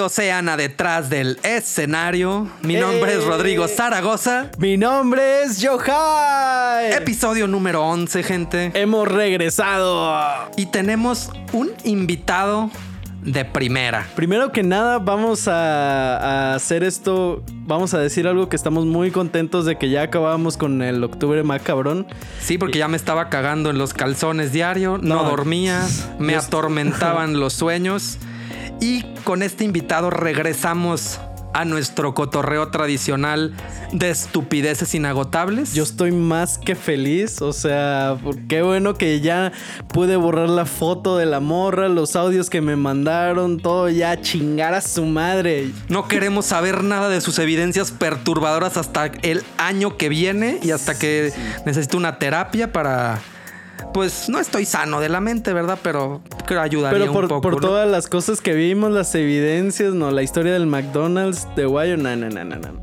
Bienvenidos sean a Detrás del Escenario. Mi nombre es ¡Eh! Rodrigo Zaragoza. Mi nombre es Yohai. Episodio número 11, gente. Hemos regresado. Y tenemos un invitado de primera. Primero que nada, vamos a, a hacer esto. Vamos a decir algo que estamos muy contentos de que ya acabamos con el octubre macabrón. Sí, porque ya me estaba cagando en los calzones diario, no, No, dormía, me atormentaban los sueños. Y con este invitado regresamos a nuestro cotorreo tradicional de estupideces inagotables. Yo estoy más que feliz, o sea, qué bueno que ya pude borrar la foto de la morra, los audios que me mandaron, todo ya chingar a su madre. No queremos saber nada de sus evidencias perturbadoras hasta el año que viene y hasta que necesito una terapia para... Pues no estoy sano de la mente, ¿verdad? Pero creo que ayudaría Pero por, un poco. por ¿no? todas las cosas que vimos, las evidencias, no, la historia del McDonald's de Guayo, no, no, no, no.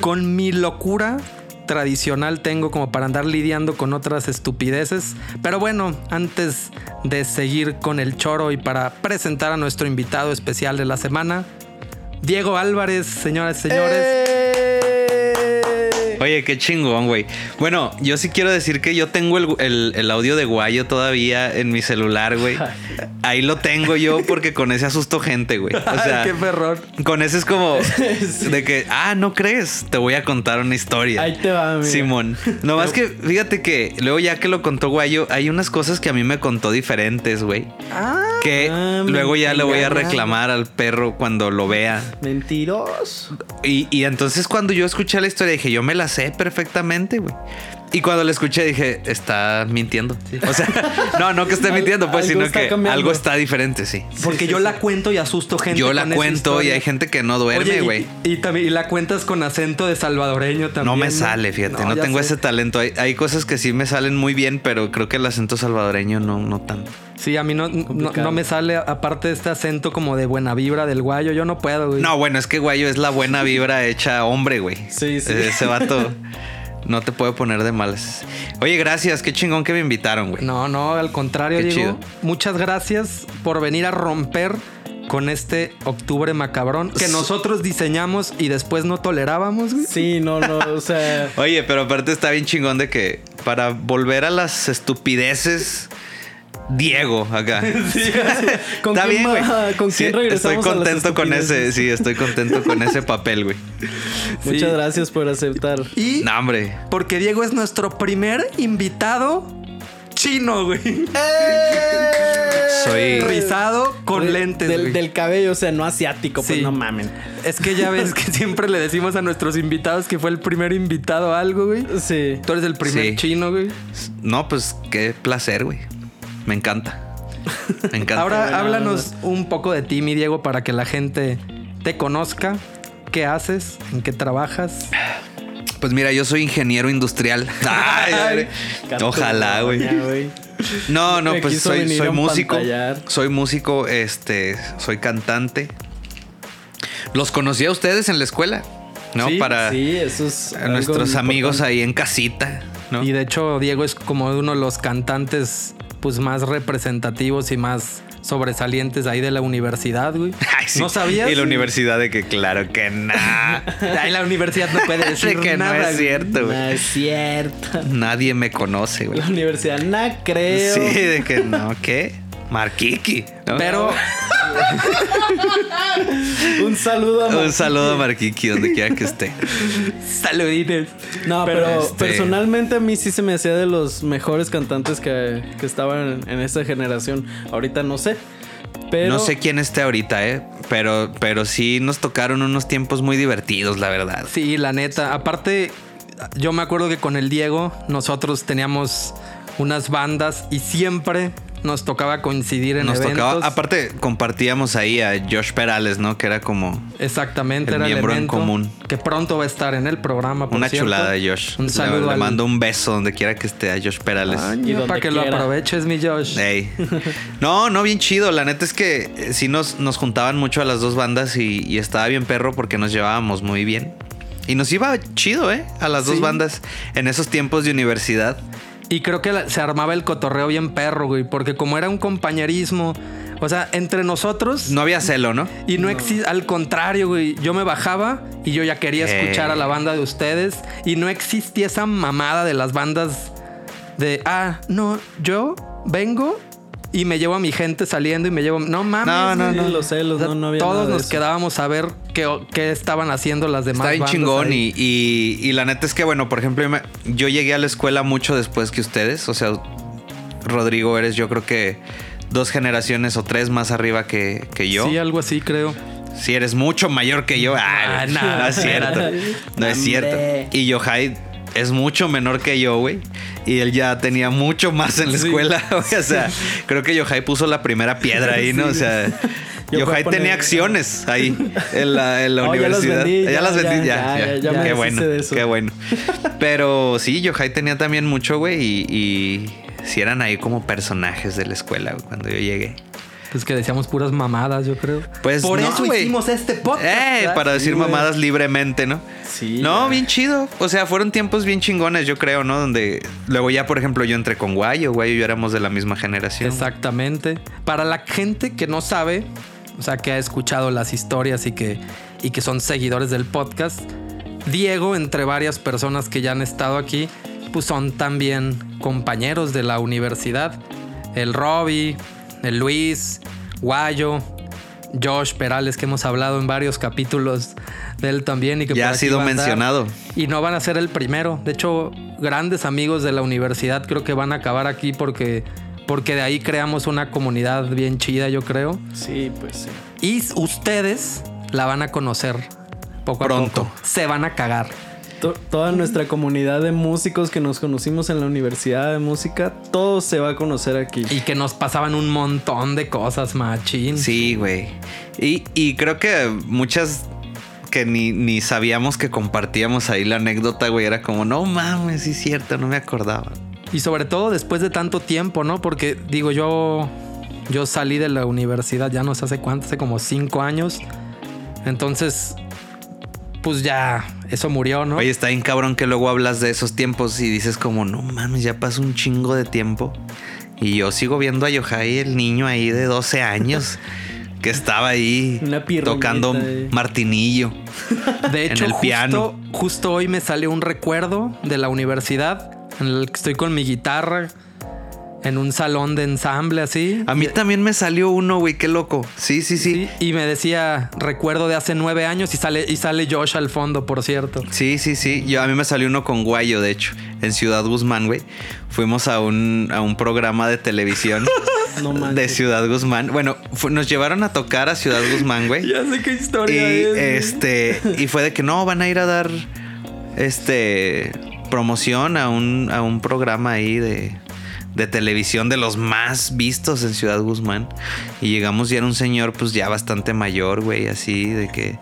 Con mi locura tradicional tengo como para andar lidiando con otras estupideces. Pero bueno, antes de seguir con el choro y para presentar a nuestro invitado especial de la semana, Diego Álvarez, señoras y señores. ¡Eh! Oye, qué chingón, güey. Bueno, yo sí quiero decir que yo tengo el, el- el audio de Guayo todavía en mi celular, güey. Ahí lo tengo yo porque con ese asusto gente, güey. O sea, Ay, qué perrón. con ese es como de que, ah, no crees, te voy a contar una historia. Ahí te va, mira. Simón. No más que, fíjate que luego ya que lo contó Guayo, hay unas cosas que a mí me contó diferentes, güey. Ah, Que Ah, luego ya le voy a reclamar al perro cuando lo vea. Mentiroso. Y, y entonces cuando yo escuché la historia dije, yo me la sé perfectamente, güey. Y cuando la escuché dije, está mintiendo. O sea, no, no que esté mintiendo, pues, algo sino que cambiando. algo está diferente, sí. porque yo la cuento y asusto gente. Yo la con esa cuento y hay gente que no duerme, y- güey. Y, también y la cuentas con acento de salvadoreño también. No me sale, fíjate, no, tengo sé. ese talento. Hay, hay cosas que sí me salen muy bien, pero creo que el acento salvadoreño no, no tanto. Sí, a mí no, no, no me sale, aparte de este acento como de buena vibra del guayo, yo no puedo, güey. No, bueno, es que Guayo es la buena vibra hecha hombre, güey. Sí, sí. Ese vato no te puede poner de malas. Oye, gracias, qué chingón que me invitaron, güey. No, no, al contrario, Qué Diego. chido. Muchas gracias por venir a romper con este octubre macabrón que nosotros diseñamos y después no tolerábamos, güey. Sí, no, no, o sea. Oye, pero aparte está bien chingón de que para volver a las estupideces, Diego acá. ¿Con está quién bien, güey. va- con quién regresamos Estoy a las contento con ese, sí, estoy contento con ese papel, güey. Muchas gracias por aceptar. Y No, hombre. porque Diego es nuestro primer invitado chino, güey. Soy. Rizado con lentes, Del, güey. del cabello, o sea, no asiático, pues no mamen. Es que ya ves que siempre le decimos a nuestros invitados que fue el primer invitado a algo, güey. Sí. Tú eres el primer Sí. chino, güey. No, pues qué placer, güey. Me encanta. Me encanta. Ahora háblanos un poco de ti, mi Diego, para que la gente te conozca. ¿Qué haces? ¿En qué trabajas? Pues mira, yo soy ingeniero industrial. Ay, Ojalá, güey. No, no, pues soy, músico. Soy músico, este, soy cantante. Los conocí a ustedes en la escuela, ¿no? Sí, Para sí, eso es nuestros amigos importante. ahí en casita, ¿no? Y de hecho, Diego es como uno de los cantantes pues más representativos y más sobresalientes ahí de la universidad, güey. Ay, sí. ¿No sabías? Y la universidad de que claro que no. Ahí la universidad no puede decir de que nada. no es güey. cierto, No güey. es cierto. Nadie me conoce, güey. La universidad, no creo. Sí, de que no, ¿qué? Marquiqui. ¿no? Pero Un saludo a Un Marquito. saludo a Marquiqui donde quiera que esté. saludines. No, pero, este- personalmente a mí sí se me hacía de los mejores cantantes que, que estaban en, en esta generación. Ahorita no sé. Pero No sé quién esté ahorita, ¿eh? Pero, pero sí nos tocaron unos tiempos muy divertidos, la verdad. Sí, la neta. Aparte, yo me acuerdo que con el Diego nosotros teníamos unas bandas y siempre nos tocaba coincidir en Nos eventos. tocaba, aparte compartíamos ahí a Josh Perales, ¿no? Que era como Exactamente, el era el miembro en común. Que pronto va a estar en el programa. por una cierto. chulada Josh. Un saludo Le, al- mando un beso donde quiera que esté a Josh Perales. Y donde para que lo quiera. aproveches, mi Josh. Ey. No, no, bien chido. La neta es que eh, sí nos, nos juntaban mucho a las dos bandas y, y estaba bien perro porque nos llevábamos muy bien. Y nos iba chido, ¿eh? A las dos bandas en esos tiempos de universidad. Y creo que la- se armaba el cotorreo bien perro, güey. Porque como era un compañerismo, o sea, entre nosotros. No había celo, ¿no? Y no, existe, al contrario, güey. Yo me bajaba y yo ya quería Eh. escuchar a la banda de ustedes. Y no existía esa mamada de las bandas de, ah, no, yo vengo y me llevo a mi gente saliendo y me llevo. No mames. No, no. Sí, los celos, O sea, no, no había Todos nada de nos eso. quedábamos a ver qué, qué estaban haciendo las demás Está bien bandas chingón y, y- y la neta es que, bueno, por ejemplo, yo, llegué a la escuela mucho después que ustedes. O sea, Rodrigo, eres yo creo que dos generaciones o tres más arriba que, que yo. Sí, algo así, creo. Si eres mucho mayor que yo. Ah, Ah, no, no, es cierto. No es cierto. Y Yohai es mucho menor que yo, güey. Y él ya tenía mucho más en la escuela. güey. O sea, creo que Yohai puso la primera piedra ahí, ¿no? O sea, Yo Yohai poner- tenía acciones ahí en la, en la Oh, ya las universidad. vendí, ya, ya, las vendí, ya, qué bueno, de eso. qué bueno. Pero sí, Yohai tenía también mucho, güey. Y, y sí eran ahí como personajes de la escuela güey, cuando yo llegué. Pues que decíamos puras mamadas, yo creo. Pues Por no, eso hicimos este podcast. Eh, para decir Sí, mamadas libremente, ¿no? Sí. No, bien chido. O sea, fueron tiempos bien chingones, yo creo, ¿no? Donde luego ya, por ejemplo, yo entré con Guayo. Guayo y yo éramos de la misma generación. Exactamente. Para la gente que no sabe, o sea, que ha escuchado las historias y que, y que son seguidores del podcast, Diego, entre varias personas que ya han estado aquí, pues son también compañeros de la universidad. El Robbie, el Luis, Guayo, Josh Perales, que hemos hablado en varios capítulos de él también. Y que Ya por ha sido a mencionado. Y no van a ser el primero. De hecho, grandes amigos de la universidad creo que van a acabar aquí porque, porque de ahí creamos una comunidad bien chida, yo creo. Sí, pues sí. Y ustedes la van a conocer poco a Pronto. poco. Se van a cagar. To- toda nuestra comunidad de músicos que nos conocimos en la universidad de música, todo se va a conocer aquí. Y que nos pasaban un montón de cosas, machín. Sí, güey. Y, y creo que muchas que ni, ni sabíamos que compartíamos ahí la anécdota, güey. Era como, no mames, sí es cierto, no me acordaba. Y sobre todo después de tanto tiempo, ¿no? Porque digo, yo, yo salí de la universidad ya no sé hace cuánto, hace como cinco años. Entonces, pues ya, eso murió, ¿no? Oye, está bien cabrón que luego hablas de esos tiempos y dices como, no mames, ya pasó un chingo de tiempo. Y yo sigo viendo a Yohai, el niño ahí de 12 años, que estaba ahí tocando ahí. martinillo. De en hecho, el justo, piano. justo hoy me salió un recuerdo de la universidad en el que estoy con mi guitarra en un salón de ensamble así. A mí también me salió uno, güey, qué loco. Sí, sí, sí. Sí, y me decía, recuerdo de hace nueve años y sale, y sale Josh al fondo, por cierto. Sí, sí, sí. Yo, a mí me salió uno con Guayo, de hecho, en Ciudad Guzmán, güey. Fuimos a un, a un programa de televisión No de. Ciudad Guzmán. Bueno, nos llevaron a tocar a Ciudad Guzmán, güey. Ya sé qué Y historia es. este, y fue de que no, van a ir a dar este promoción a un, a un programa ahí de, de televisión de los más vistos en Ciudad Guzmán. Y llegamos y era un señor, pues ya bastante mayor, güey, así de que.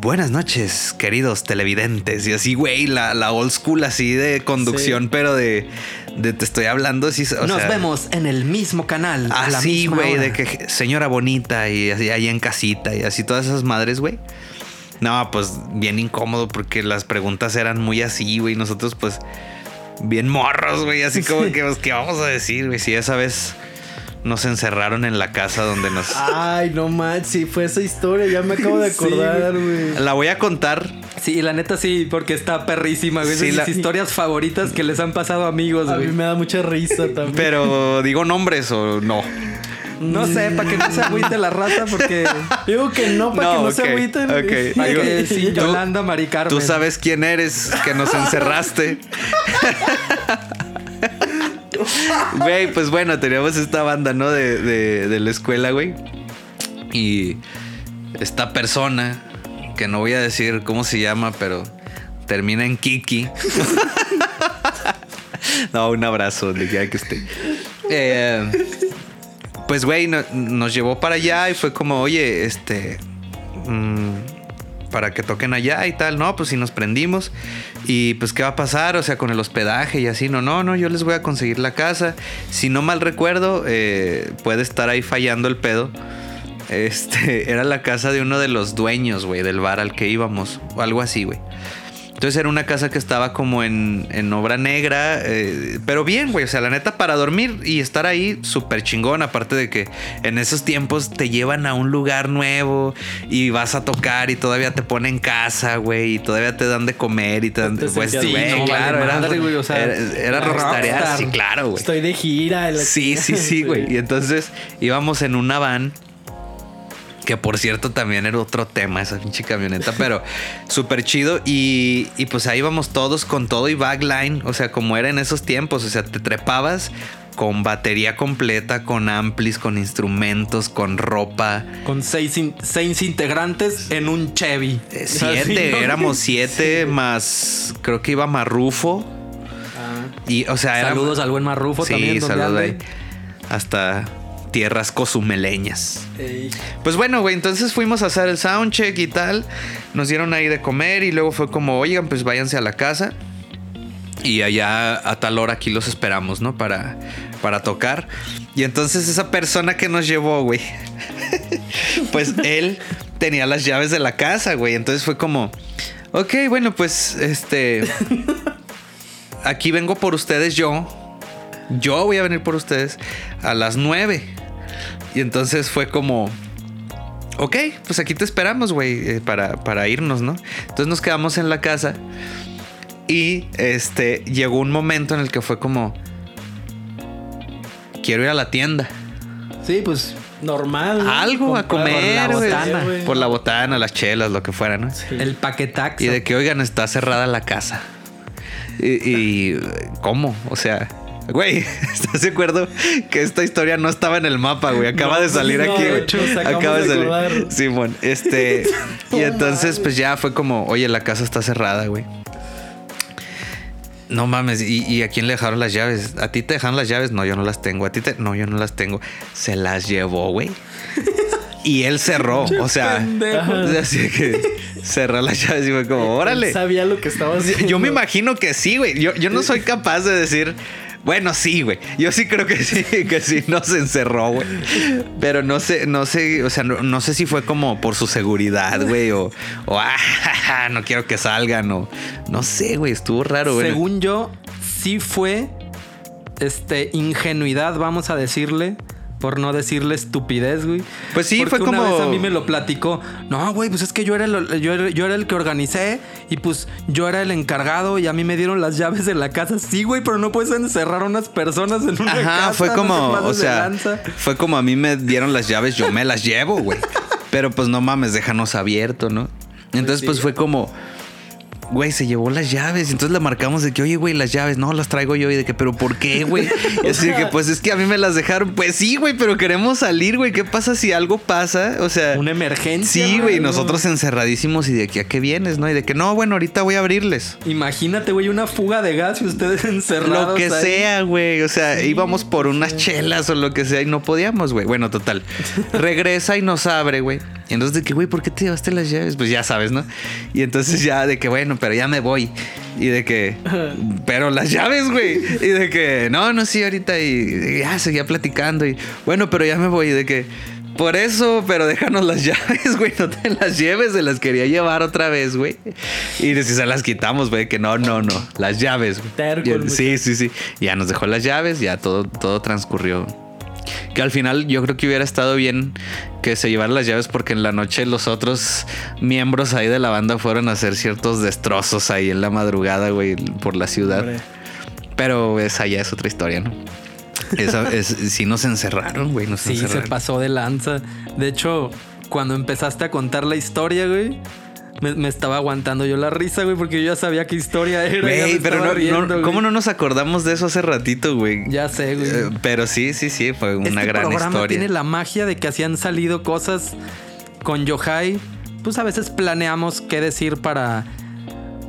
Buenas noches, queridos televidentes. Y así, güey, la, la old school así de conducción, Sí. pero de, de te estoy hablando así. o Nos sea, vemos en el mismo canal. Así, misma güey, de que señora bonita y así ahí en casita y así todas esas madres, güey. No, pues bien incómodo porque las preguntas eran muy así, güey. Nosotros, pues, bien morros, güey. Así como que, pues, ¿qué vamos a decir, güey? Si esa vez nos encerraron en la casa donde nos. Ay, no manches, sí, fue esa historia, ya me acabo de acordar, güey. La voy a contar. Sí, la neta sí, porque está perrísima, güey. Sí, Esas la- historias favoritas que les han pasado a amigos, A güey. mí me da mucha risa también. Pero digo nombres o no. No sé, para que no se agüite la raza, porque. Digo que no, para No, que no ok, se agüiten. ok. Para Digo, que sí, tú- Yolanda Mari Carmen. Tú sabes quién eres, que nos encerraste. Güey, pues bueno, teníamos esta banda, ¿no? De, de- de la escuela, güey. Y esta persona, que no voy a decir cómo se llama, pero termina en Kiki. no, un abrazo, donde quiera que esté. Eh, pues, güey, no- nos llevó para allá y fue como, oye, este. mm, para que toquen allá y tal. No, pues si nos prendimos. Y pues, ¿qué va a pasar? O sea, con el hospedaje y así. No, no, no, yo les voy a conseguir la casa. Si no mal recuerdo, eh, puede estar ahí fallando el pedo. Este, era la casa de uno de los dueños, güey, del bar al que íbamos. O algo así, güey. Entonces era una casa que estaba como en, en obra negra, eh, pero bien, güey. O sea, la neta, para dormir y estar ahí, súper chingón. Aparte de que en esos tiempos te llevan a un lugar nuevo y vas a tocar y todavía te ponen casa, güey. Y todavía te dan de comer y te dan. Pues sí, no, claro. vale Era, madre, güey, o sea, era, era sí, claro, güey. Estoy de gira. la Sí, sí, sí, güey. Y entonces íbamos en una van. Que por cierto también era otro tema esa pinche camioneta, pero súper chido. Y, y pues ahí íbamos todos con todo y backline. O sea, como era en esos tiempos. O sea, te trepabas con batería completa, con amplis, con instrumentos, con ropa. Con seis, in- seis integrantes en un Chevy. Eh, Siete, ¿no? éramos siete más. Creo que iba Marrufo. Ah, Y, o sea, era- Saludos al buen Marrufo Sí, también. saludos ahí. Hasta tierras cozumeleñas. ey. Pues bueno, güey, entonces fuimos a hacer el soundcheck y tal. Nos dieron ahí de comer y luego fue como, oigan, pues váyanse a la casa. Y allá a tal hora aquí los esperamos, ¿no? Para, para tocar. Y entonces esa persona que nos llevó, güey, pues él tenía las llaves de la casa, güey. Entonces fue como, ok, bueno, pues este... Aquí vengo por ustedes yo. Yo voy a venir por ustedes a las nueve. Y entonces fue como, ok, pues aquí te esperamos, güey, eh, para, para irnos, ¿no? Entonces nos quedamos en la casa y este llegó un momento en el que fue como, quiero ir a la tienda. Sí, pues Normal. ¿no? Algo a comer, por la botana. Por la botana, las chelas, lo que fuera, ¿no? Sí. el paquetax. Y de que, oigan, está cerrada la casa. Y, y, ¿cómo? O sea, güey, ¿estás de acuerdo que esta historia no estaba en el mapa, güey? Acaba No, de salir no, aquí, güey. Acaba de salir. acordar. Simón, este. y entonces, pues ya fue como, oye, la casa está cerrada, güey. No mames, ¿y, y a quién le dejaron las llaves? ¿A ti te dejaron las llaves? No, yo no las tengo. ¿A ti te.? No, yo no las tengo. Se las llevó, güey. Y él cerró. O sea, pendejo. o sea, así que cerró las llaves y fue como, órale. Él sabía lo que estaba haciendo. Yo me imagino que sí, güey. Yo, yo no soy capaz de decir, bueno, sí, güey. Yo sí creo que sí, que sí nos encerró, güey. Pero no sé, no sé, o sea, no, sé si fue como por su seguridad, güey, o, o ah, no quiero que salgan, o no sé, güey, estuvo raro, güey. Según yo, sí fue este ingenuidad, vamos a decirle. Por no decirle estupidez, güey. Pues sí, Porque fue una como- vez a mí me lo platicó. No, güey, pues es que yo era, el, yo, era, yo era el que organicé y pues yo era el encargado y a mí me dieron las llaves de la casa. Sí, güey, pero no puedes encerrar a unas personas en una casa. Ajá, fue como, o sea, fue como a mí me dieron las llaves, yo me las llevo, güey. Pero pues no mames, déjanos abierto, ¿no? Entonces pues fue como, güey, se llevó las llaves. Entonces le marcamos de que, oye, güey, las llaves, no, las traigo yo. Y de que, pero ¿por qué, güey? Y así de que, pues es que a mí me las dejaron. Pues sí, güey, pero queremos salir, güey. ¿Qué pasa si algo pasa? O sea... Una emergencia. Sí, güey, nosotros encerradísimos y de que a qué vienes, ¿no? Y de que no, bueno, ahorita voy a abrirles. Imagínate, güey, una fuga de gas y ustedes encerrados. Lo que ahí. sea, güey. O sea, íbamos por unas chelas o lo que sea y no podíamos, güey. Bueno, total. Regresa y nos abre, güey. Y entonces de que, güey, ¿por qué te llevaste las llaves? Pues ya sabes, ¿no? Y entonces ya de que, bueno, pero ya me voy. Y de que, pero las llaves, güey. Y de que, no, no, sí, ahorita. Y, y ya seguía platicando. Y bueno, pero ya me voy. Y de que, por eso, pero déjanos las llaves, güey. No te las lleves. Se las quería llevar otra vez, güey. Y de si se las quitamos, güey, que no, no, no. Las llaves, güey. Sí, sí, sí. Ya nos dejó las llaves, ya todo, todo transcurrió. Que al final yo creo que hubiera estado bien que se llevaran las llaves porque en la noche los otros miembros ahí de la banda fueron a hacer ciertos destrozos ahí en la madrugada, güey, por la ciudad. Hombre. Pero esa ya es otra historia, ¿no? Esa es, sí nos encerraron, güey, nos Sí, se pasó de lanza. De hecho, cuando empezaste a contar la historia, güey, me, me estaba aguantando yo la risa, güey, porque yo ya sabía qué historia era. Güey, pero no, riendo, no- güey. ¿cómo no nos acordamos de eso hace ratito, güey? Ya sé, güey. Eh, pero sí, sí, sí, fue una este gran programa historia. tiene la magia de que así han salido cosas con Yohai. Pues a veces planeamos qué decir para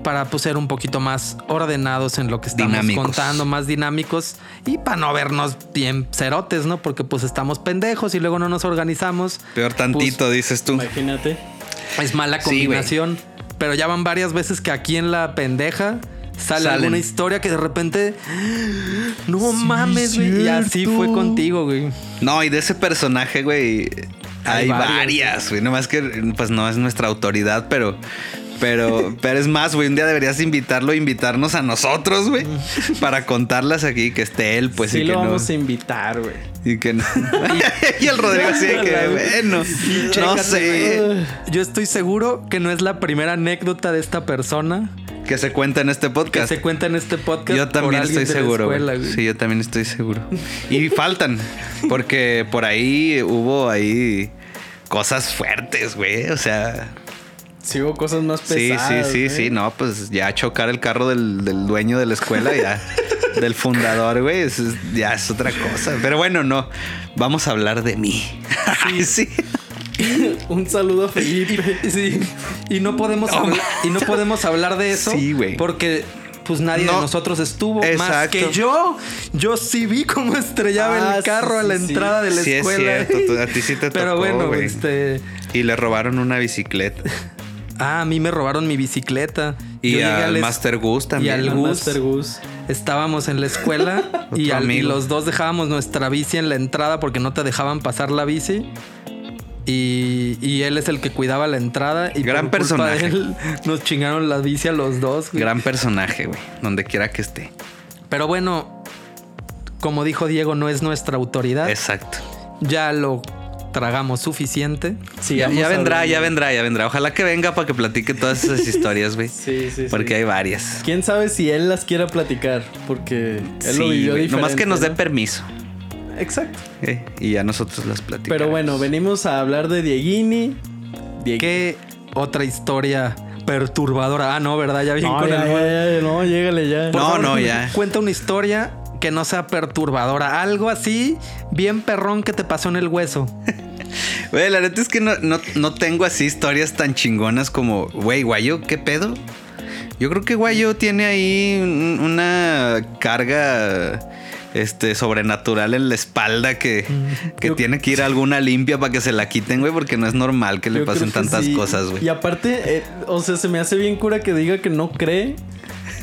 para pues, ser un poquito más ordenados en lo que estamos Dinámicos. contando, más dinámicos y para no vernos bien cerotes, ¿no? Porque pues estamos pendejos y luego no nos organizamos. Peor tantito, dices tú. Imagínate. Es mala Sí, combinación. pero ya van varias veces que aquí en la pendeja sale Salen. alguna historia que de repente. No mames, güey. Y así fue contigo, güey. No, y de ese personaje, güey, hay, varias, güey. Nomás que, pues no es nuestra autoridad, pero, Pero, pero es más, güey, un día deberías invitarlo, invitarnos a nosotros, güey, para contarlas aquí, que esté él, pues sí y que lo no. vamos a invitar, güey. Y que no. y el Rodrigo así de que, bueno, no sé. Yo estoy seguro que no es la primera anécdota de esta persona Que se cuenta en este que podcast. se cuenta en este podcast. Yo por también alguien estoy de la seguro. escuela, güey. Sí, yo también estoy seguro. Y faltan, porque por ahí hubo ahí cosas fuertes, güey. O sea, Sí hubo cosas más sí, pesadas. sí, sí, ¿eh? sí. No, pues ya chocar el carro del, del dueño de la escuela, ya. del fundador, güey. es- ya es otra cosa. Pero bueno, no. Vamos a hablar de mí. Ay, sí. Un saludo a Felipe. Sí. Y no podemos No. hablar, y no podemos hablar de eso. Sí, güey. Porque pues nadie No. de nosotros estuvo más Exacto. que yo. Yo sí vi cómo estrellaba Ah, el carro sí, a la sí, sí. entrada de la Sí, es escuela. cierto, tú- a ti sí te Pero tocó, bueno, güey. este. Y le robaron una bicicleta. Ah, a mí me robaron mi bicicleta. Y al Master Gus también. al Al. Master Gus. Estábamos en la escuela y, al- y los dos dejábamos nuestra bici en la entrada porque no te dejaban pasar la bici. Y, y él es el que cuidaba la entrada. Y Gran por culpa de personaje. él, nos chingaron la bici a los dos. güey. Gran personaje, güey. Donde quiera que esté. Pero bueno, como dijo Diego, no es nuestra autoridad. Exacto. Ya lo tragamos suficiente. Sí, ya, vendrá, ya vendrá, ya vendrá. Ojalá que venga para que platique todas esas historias, güey. Sí, sí, sí. Porque hay varias. Quién sabe si él las quiera platicar, porque él lo Sí, vivió güey. diferente. Nomás que nos dé permiso. Exacto. eh, Y ya nosotros las platicamos. Pero bueno, venimos a hablar de Dieguini. Dieg- ¿Qué otra historia perturbadora? Ah, no, ¿verdad? Ya bien No, con ya, el ya, ya, no, llégale ya. Por No, favor, no, ya. Cuenta una historia que no sea perturbadora. Algo así, bien perrón que te pasó en el hueso. Güey, la neta es que no, no, no tengo así historias tan chingonas como, güey, Guayo, ¿qué pedo? Yo creo que Guayo tiene ahí un- una carga este, sobrenatural en la espalda que, que Yo- tiene que ir a alguna limpia para que se la quiten, güey, porque no es normal que le pasen que tantas sí. cosas, güey. Y aparte, eh, o sea, se me hace bien cura que diga que no cree,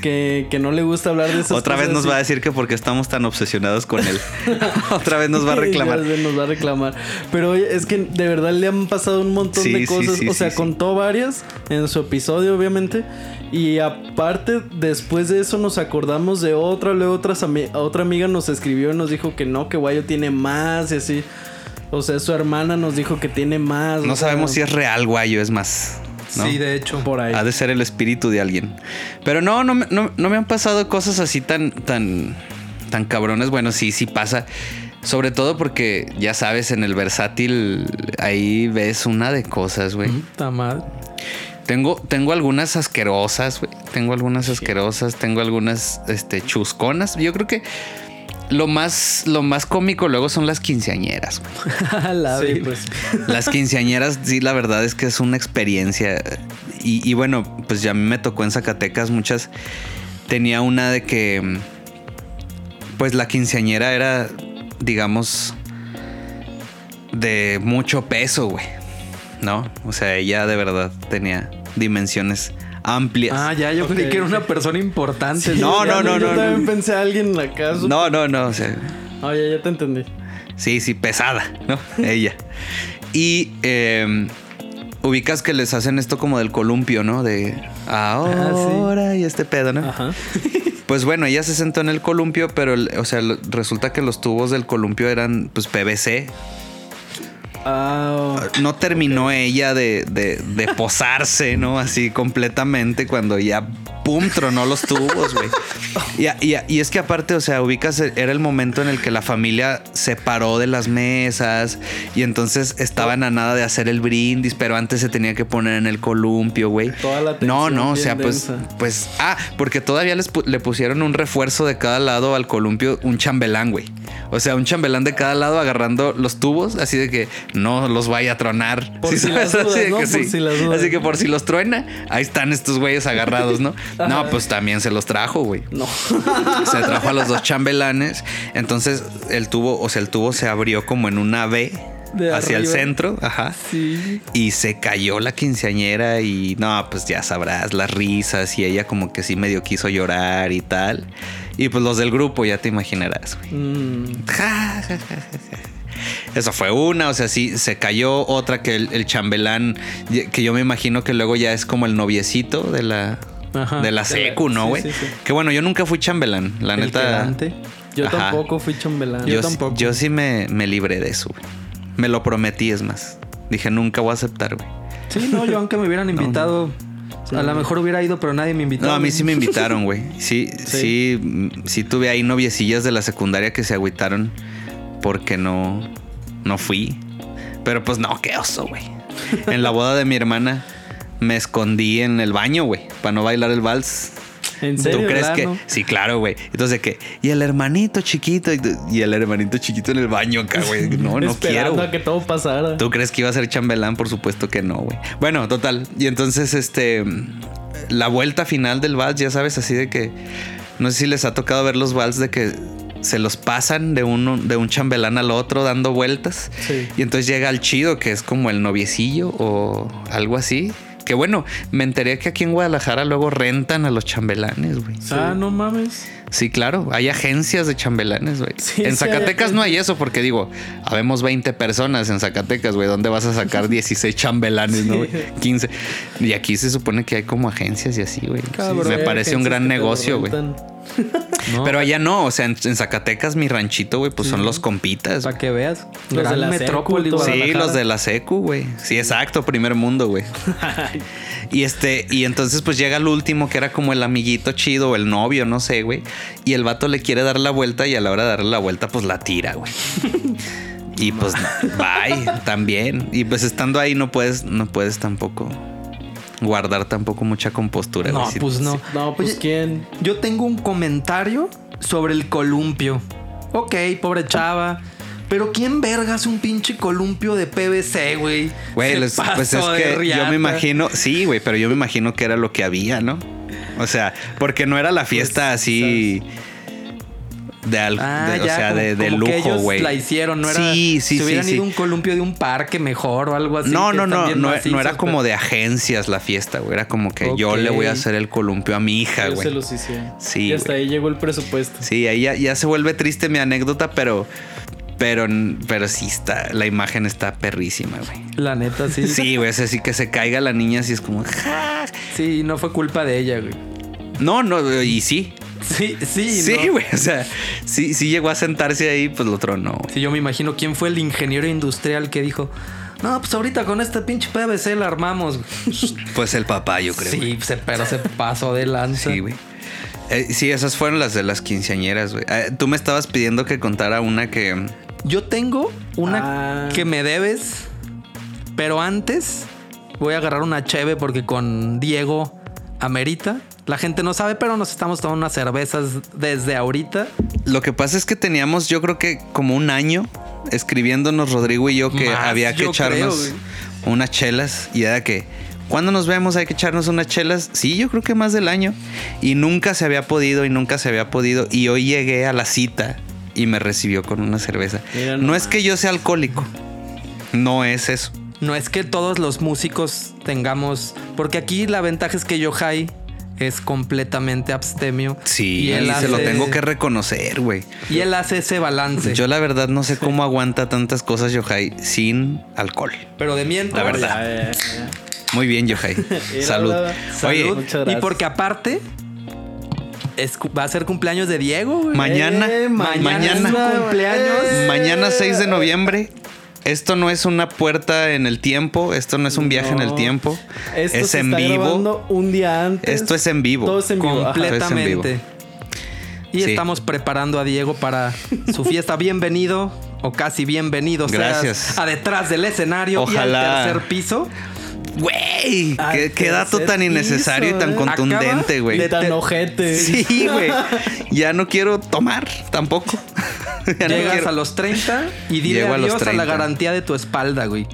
que, que no le gusta hablar de esas Otra vez nos va a decir que porque estamos tan obsesionados con él. Otra vez nos va a reclamar. Ya sé, nos va a reclamar. Pero es que de verdad le han pasado un montón Sí, de cosas. sí, o sea, contó varias en su episodio, obviamente. Y aparte, después de eso nos acordamos de otra. Luego otras ami- otra amiga nos escribió y nos dijo que no, que Guayo tiene más y así. O sea, su hermana nos dijo que tiene más. No sea, sabemos si es real, Guayo, es más. ¿No? Sí, de hecho. por ahí. Ha de ser el espíritu de alguien. Pero no, no, me- no, no me han pasado cosas así tan, tan, tan cabrones. Bueno, sí, sí pasa. Sobre todo porque, ya sabes, en el versátil ahí ves una de cosas, güey. Puta madre. Tengo, tengo algunas asquerosas, güey. Tengo algunas asquerosas, tengo algunas este, chusconas. Yo creo que lo más, lo más cómico luego son las quinceañeras. La Sí, pues. Las quinceañeras, sí, la verdad es que es una experiencia. Y, y bueno, pues ya a mí me tocó en Zacatecas muchas. Tenía una de que, pues la quinceañera era, digamos, de mucho peso, güey. ¿No? O sea, ella de verdad tenía dimensiones amplias. Ah, ya, yo creí Ok, que era una persona importante. No, Ya, no, no, Yo no, también no. pensé a alguien acaso. No, no, no. O sea, Ah, ya, ya te entendí. Sí, sí, pesada, ¿no? Ella. Y eh, ubicas que les hacen esto como del columpio, ¿no? De ahora y este pedo, ¿no? Ajá. Pues bueno, ella se sentó en el columpio, pero, el- o sea, resulta que los tubos del columpio eran, pues, PVC. Ah, No terminó ella de, de- de posarse, ¿no? Así completamente cuando ya, pum, tronó los tubos, güey. Y, es que aparte, o sea, ubicas, era el momento en el que la familia se paró de las mesas y entonces estaban a nada de hacer el brindis, pero antes se tenía que poner en el columpio, güey. Toda la No, no, o sea, pues, densa. pues, ah, porque todavía les pu- le pusieron un refuerzo de cada lado al columpio, un chambelán, güey. O sea, un chambelán de cada lado agarrando los tubos, así de que no los vaya a tronar. Por Sí, si ¿sabes? las dudas, Así de ¿no? que Por sí. si las dudas. Así que por si los truena, ahí están estos güeyes agarrados, ¿no? No, pues también se los trajo, güey. no. Se trajo a los dos chambelanes. Entonces el tubo, o sea, el tubo se abrió como en una V hacia el centro. Ajá. Sí. Y se cayó la quinceañera y no, pues ya sabrás las risas y ella como que sí medio quiso llorar y tal. Y pues los del grupo ya te imaginarás, güey. Mm, Ja, ja, ja, fue una, o sea, sí, se cayó otra que el, el chambelán, que yo me imagino que luego ya es como el noviecito de la, Ajá. de la secu, ¿no, güey? sí, sí. Que bueno, yo nunca fui chambelán, la El neta. Yo Ajá. tampoco fui chambelán. Yo, tampoco. yo sí me, me libré de eso, güey. Me lo prometí, es más. Dije, nunca voy a aceptar, güey. Sí, no, yo aunque me hubieran invitado, a lo mejor hubiera ido, pero nadie me invitó. No, a mí sí me invitaron, güey. Sí, sí, sí, tuve ahí noviecillas de la secundaria que se agüitaron porque no, no fui. Pero pues no, qué oso, güey. En la boda de mi hermana me escondí en el baño, güey, para no bailar el vals. ¿En serio? ¿Tú crees ¿verdad, que? no? Sí, claro, güey. Entonces, que Y el hermanito chiquito. Y, el hermanito chiquito en el baño acá, güey. No, no quiero. A que todo pasara. ¿Tú crees que iba a ser chambelán? Por supuesto que no, güey. Bueno, total. Y entonces, este. La vuelta final del vals, ya sabes, así de que. No sé si les ha tocado ver los vals de que se los pasan de uno, de un chambelán al otro dando vueltas. Sí. Y entonces llega el chido, que es como el noviecillo o algo así. Que bueno, me enteré que aquí en Guadalajara luego rentan a los chambelanes, güey. Ah, no mames. Sí, claro, hay agencias de chambelanes, güey. Sí, en Zacatecas no hay eso porque digo, habemos 20 personas en Zacatecas, güey. ¿Dónde vas a sacar 16 chambelanes, no, güey? 15. Y aquí se supone que hay como agencias y así, güey. Me parece un gran negocio, güey. No, Pero allá no, o sea, en, en Zacatecas, mi ranchito, güey, pues son los compitas. para que veas. Los de la metrópoli, secu, todo. Sí, los de la secu, güey. Sí, exacto, primer mundo, güey. Y este, y entonces pues llega el último que era como el amiguito chido o el novio, no sé, güey. Y el vato le quiere dar la vuelta y a la hora de darle la vuelta, pues la tira, güey. Y pues bye, también. Y pues estando ahí no puedes, no puedes tampoco guardar tampoco mucha compostura. No, pues no. sí. No, pues Oye, quién. Yo tengo un comentario sobre el columpio. Ok, pobre chava. Pero ¿quién vergas un pinche columpio de PVC, güey? Güey, pues es que yo me imagino, sí, güey, pero yo me imagino que era lo que había, ¿no? O sea, porque no era la fiesta Pues, así de, al- Ah, de- o sea, como- de, de como que lujo, güey. la hicieron, no era. Sí, sí, Si hubieran sí, ido a sí. un columpio de un parque mejor o algo así. No, no, no, no, era como pero- de agencias la fiesta, güey. Era como que yo le voy a hacer el columpio a mi hija, Ellos se güey. los hicieron. Sí, Y hasta güey. ahí llegó el presupuesto. Sí, ahí ya, ya se vuelve triste mi anécdota, pero, pero, pero sí está, la imagen está perrísima, güey. La neta, sí. Sí, güey, es así que se caiga la niña, así es como, ¡ja! Sí, no fue culpa de ella, güey. No, no, y sí. Sí, sí, Sí, ¿no? güey. O sea, sí, sí llegó a sentarse ahí, pues lo tronó. Sí, yo me imagino quién fue el ingeniero industrial que dijo. No, pues ahorita con este pinche PVC la armamos. güey". Pues el papá, yo creo. Sí, se, pero se pasó de lanza. Sí, güey. Eh, sí, esas fueron las de las quinceañeras, güey. Eh, tú me estabas pidiendo que contara una que. Yo tengo una Ah. que me debes, pero antes voy a agarrar una cheve porque con Diego amerita. La gente no sabe, pero nos estamos tomando unas cervezas desde ahorita. Lo que pasa es que teníamos, yo creo que como un año escribiéndonos Rodrigo y yo que Más, había que echarnos creo, unas chelas y era que cuando nos vemos hay que echarnos unas chelas. Sí, yo creo que más del año y nunca se había podido y nunca se había podido y hoy llegué a la cita y me recibió con una cerveza. Mira no es que yo sea alcohólico. No es eso. No es que todos los músicos tengamos, porque aquí la ventaja es que Yohai es completamente abstemio. Sí, y él, se lo tengo que reconocer, güey. Y él hace ese balance. Yo la verdad no sé cómo aguanta tantas cosas Yohai sin alcohol. pero de mientras. La verdad. Ya, ya, ya. Muy bien, Yohai. Salud. Oye, Salud. Muchas Y porque aparte es va a ser cumpleaños de Diego, güey. mañana, Eh, mañana mañana, cumpleaños. mañana 6 de noviembre. Esto no es una puerta en el tiempo, esto no es un viaje en el tiempo. Esto es se en está vivo. grabando un día antes. Esto es en vivo. Todo es en vivo. completamente. Y Sí. estamos preparando a Diego para su fiesta. Bienvenido o casi bienvenido seas Gracias. a detrás del escenario Ojalá. y al tercer piso. Güey, Al qué, qué dato tan innecesario y tan ¿eh? contundente, güey. De tan ojete. Sí, güey. Ya no quiero tomar tampoco. Ya no Llegas quiero. a los 30 y dile Llego a los adiós a, la 30. garantía de tu espalda, güey.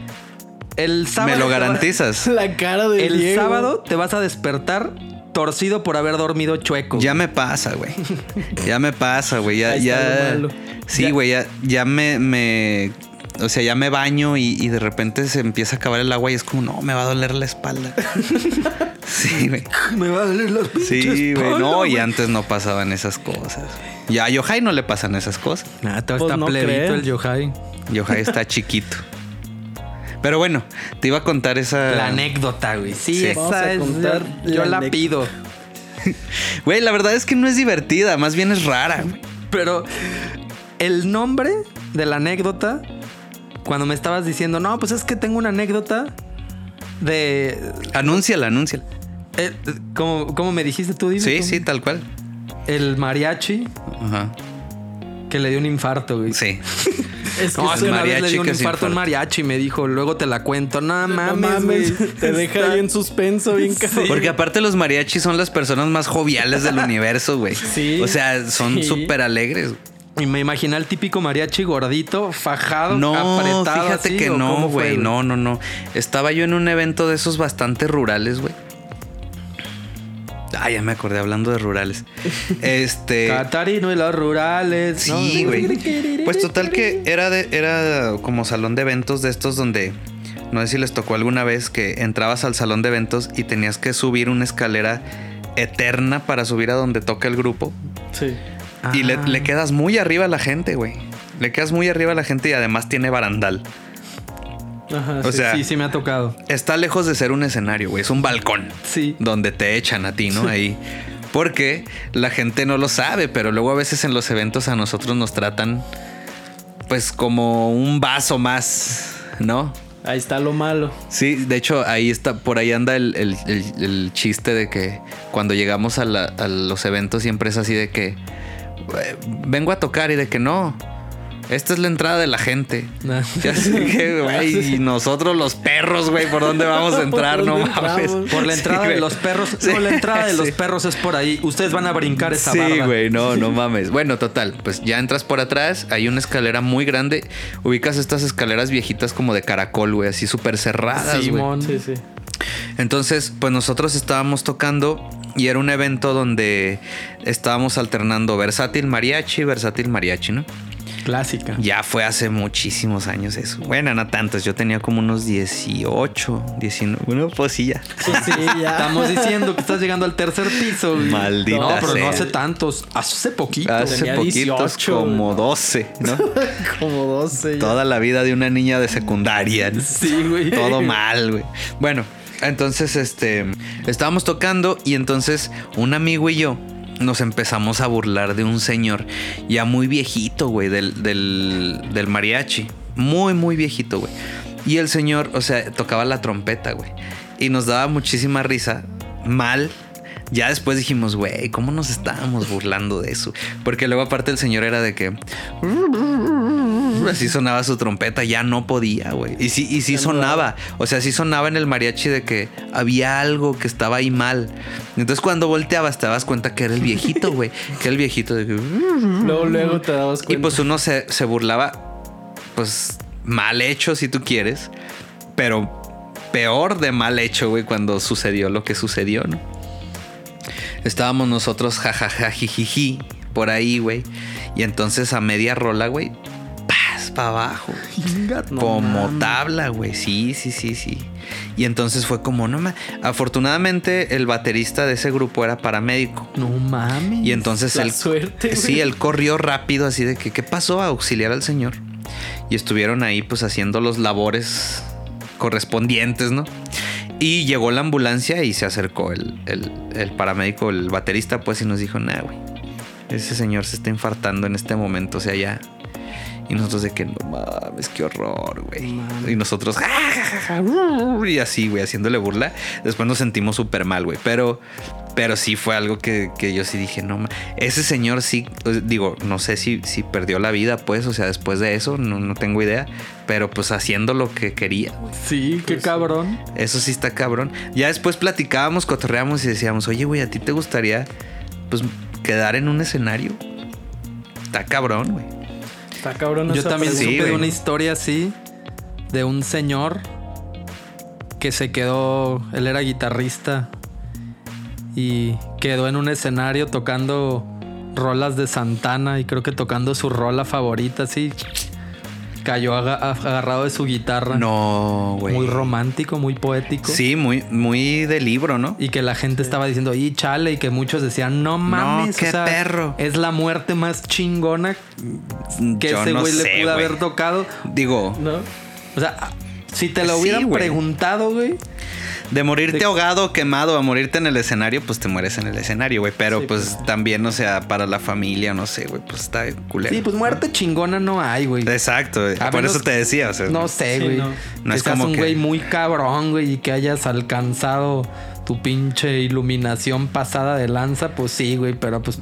El sábado. ¿Me lo garantizas? La cara de El Diego. sábado te vas a despertar torcido por haber dormido chueco. Ya me pasa, güey. Ya me pasa, güey. Ya, ya. Sí, güey. Ya, ya me, me. O sea, ya me baño y, y de repente se empieza a acabar el agua y es como, no, me va a doler la espalda. sí, güey. Me va a doler las pinches Sí, güey. espalda, No, y antes no pasaban esas cosas. Ya a Yohai no le pasan esas cosas. Ah, todo Pues está no plebito el Yohai. Y Ohio está chiquito. Pero bueno, te iba a contar esa. La anécdota, güey. Sí, Sí. Esa es. yo yo la la pido. Güey, la verdad es que no es divertida, más bien es rara, güey. Pero el nombre de la anécdota, cuando me estabas diciendo, no, pues es que tengo una anécdota de. Anúnciala, anúnciala. eh, ¿cómo, cómo me dijiste tú? Dime, Sí, ¿cómo? sí, tal cual. El mariachi Ajá. que le dio un infarto, güey. Sí. Es que No, el le dio un infarto a un mariachi y me dijo, luego te la cuento. No no mames, mames, güey. te deja ahí en suspenso bien cabrón. Porque aparte los mariachis son las personas más joviales del universo, güey. Sí. O sea, son Sí. súper alegres. Y me imaginé al típico mariachi gordito, fajado, No, apretado. fíjate así, que ¿o no, güey. No, no, no. Estaba yo en un evento de esos bastante rurales, güey. Ah, ya me acordé hablando de rurales. Este. Catarino y los rurales. Sí, güey. Pues total que era de, era como salón de eventos de estos donde no sé si les tocó alguna vez que entrabas al salón de eventos y tenías que subir una escalera eterna para subir a donde toca el grupo. Sí. Y le, Ah. le quedas muy arriba a la gente, güey. Le quedas muy arriba a la gente y además tiene barandal. Ajá. O sí. sea, Sí, sí me ha tocado. está lejos de ser un escenario, güey. Es un balcón Sí. donde te echan a ti, ¿no? Ahí. Porque la gente no lo sabe, pero luego a veces en los eventos a nosotros nos tratan pues como un vaso más, ¿no? Ahí está lo malo. Sí, de hecho ahí está, por ahí anda el, el- el- el chiste de que cuando llegamos a, la- a los eventos siempre es así de que "Eh, vengo a tocar y de que no. Esta es la entrada de la gente. Ya sé que, güey, y nosotros los perros, güey, ¿por dónde vamos a entrar? ¿Por No mames. Por la Sí, entrada de los perros. Sí, No, la entrada de los sí. perros es por ahí. Ustedes van a brincar esa Sí, barda. güey, no, no mames. Bueno, total, pues ya entras por atrás, hay una escalera muy grande. Ubicas estas escaleras viejitas como de caracol, güey, así súper cerradas, güey. Simón. Sí, sí. Entonces, pues nosotros estábamos tocando y era un evento donde estábamos alternando versátil mariachi, versátil mariachi, ¿no? Clásica. Ya fue hace muchísimos años eso. Bueno, no tantos, yo tenía como unos 18, 19. Bueno, pues sí, ya. Sí, sí, ya. Estamos diciendo que estás llegando al tercer piso. güey. Maldita No, pero sea. no hace tantos. Hace poquito. Hace Tenía poquitos 18, como 12, ¿no? Como 12. ya. Toda la vida de una niña de secundaria. ¿no? Sí, güey. Todo mal, güey. Bueno, entonces, este, estábamos tocando y entonces un amigo y yo nos empezamos a burlar de un señor ya muy viejito, güey, del, del, del mariachi. Muy, muy viejito, güey. Y el señor, o sea, tocaba la trompeta, güey. Y nos daba muchísima risa. Mal. Ya después dijimos, güey, ¿cómo nos estábamos burlando de eso? Porque luego aparte el señor era de que... Así sonaba su trompeta, ya no podía, güey. Y sí, y sí sonaba. O sea, sí sonaba en el mariachi de que había algo que estaba ahí mal. Entonces cuando volteabas te dabas cuenta que era el viejito, güey. Que era el viejito de que... Luego, luego te dabas Y cuenta. pues uno se, se burlaba, pues mal hecho si tú quieres, pero peor de mal hecho, güey, cuando sucedió lo que sucedió, ¿no? Estábamos nosotros jajaja jijiji por ahí, güey. Y entonces a media rola, güey, paz para abajo. No como mames. tabla, güey. Sí, sí, sí, sí. Y entonces fue como, no ma- Afortunadamente, el baterista de ese grupo era paramédico. No mames. Y entonces La él. suerte, Sí, él corrió rápido, así de que, ¿qué pasó? A auxiliar al señor. Y estuvieron ahí, pues, haciendo los labores correspondientes, ¿no? Y llegó la ambulancia y se acercó el, el- el paramédico, el baterista, pues, y nos dijo, nah, güey. Ese señor se está infartando en este momento, o sea, ya. Y nosotros de que no mames, qué horror, güey. Mames. Y nosotros, y así, güey, haciéndole burla. Después nos sentimos súper mal, güey. Pero, pero sí fue algo que, que yo sí dije, no, ma- ese señor sí, digo, no sé si, si perdió la vida, pues, o sea, después de eso, no, no tengo idea. Pero pues haciendo lo que quería. Sí, qué Pues, cabrón. Eso sí está cabrón. Ya después platicábamos, cotorreábamos y decíamos, oye, güey, ¿a ti te gustaría, pues, quedar en un escenario? Está cabrón, güey. Está cabrón Yo también Sí, supe de una historia así de un señor que se quedó, él era guitarrista y quedó en un escenario tocando rolas de Santana y creo que tocando su rola favorita así cayó aga- agarrado de su guitarra. No, güey. Muy romántico, muy poético. Sí, muy, muy de libro, ¿no? Y que la gente estaba diciendo, y chale, y que muchos decían, no mames, qué o sea, perro. es la muerte más chingona que Yo ese no güey le pudo haber tocado. Digo, ¿No? O sea, si te lo hubieran preguntado, güey. de morirte De- ahogado, quemado, a morirte en el escenario, pues te mueres en el escenario, güey. Pero Sí, pues también, o sea, para la familia, no sé, güey, pues está culero. Sí, pues muerte chingona no hay, güey. Exacto, güey. Por menos- eso te decía, o sea. No sé, Sí, güey. no. No que es como un que- güey muy cabrón, güey, y que hayas alcanzado tu pinche iluminación pasada de lanza, pues sí, güey, pero pues.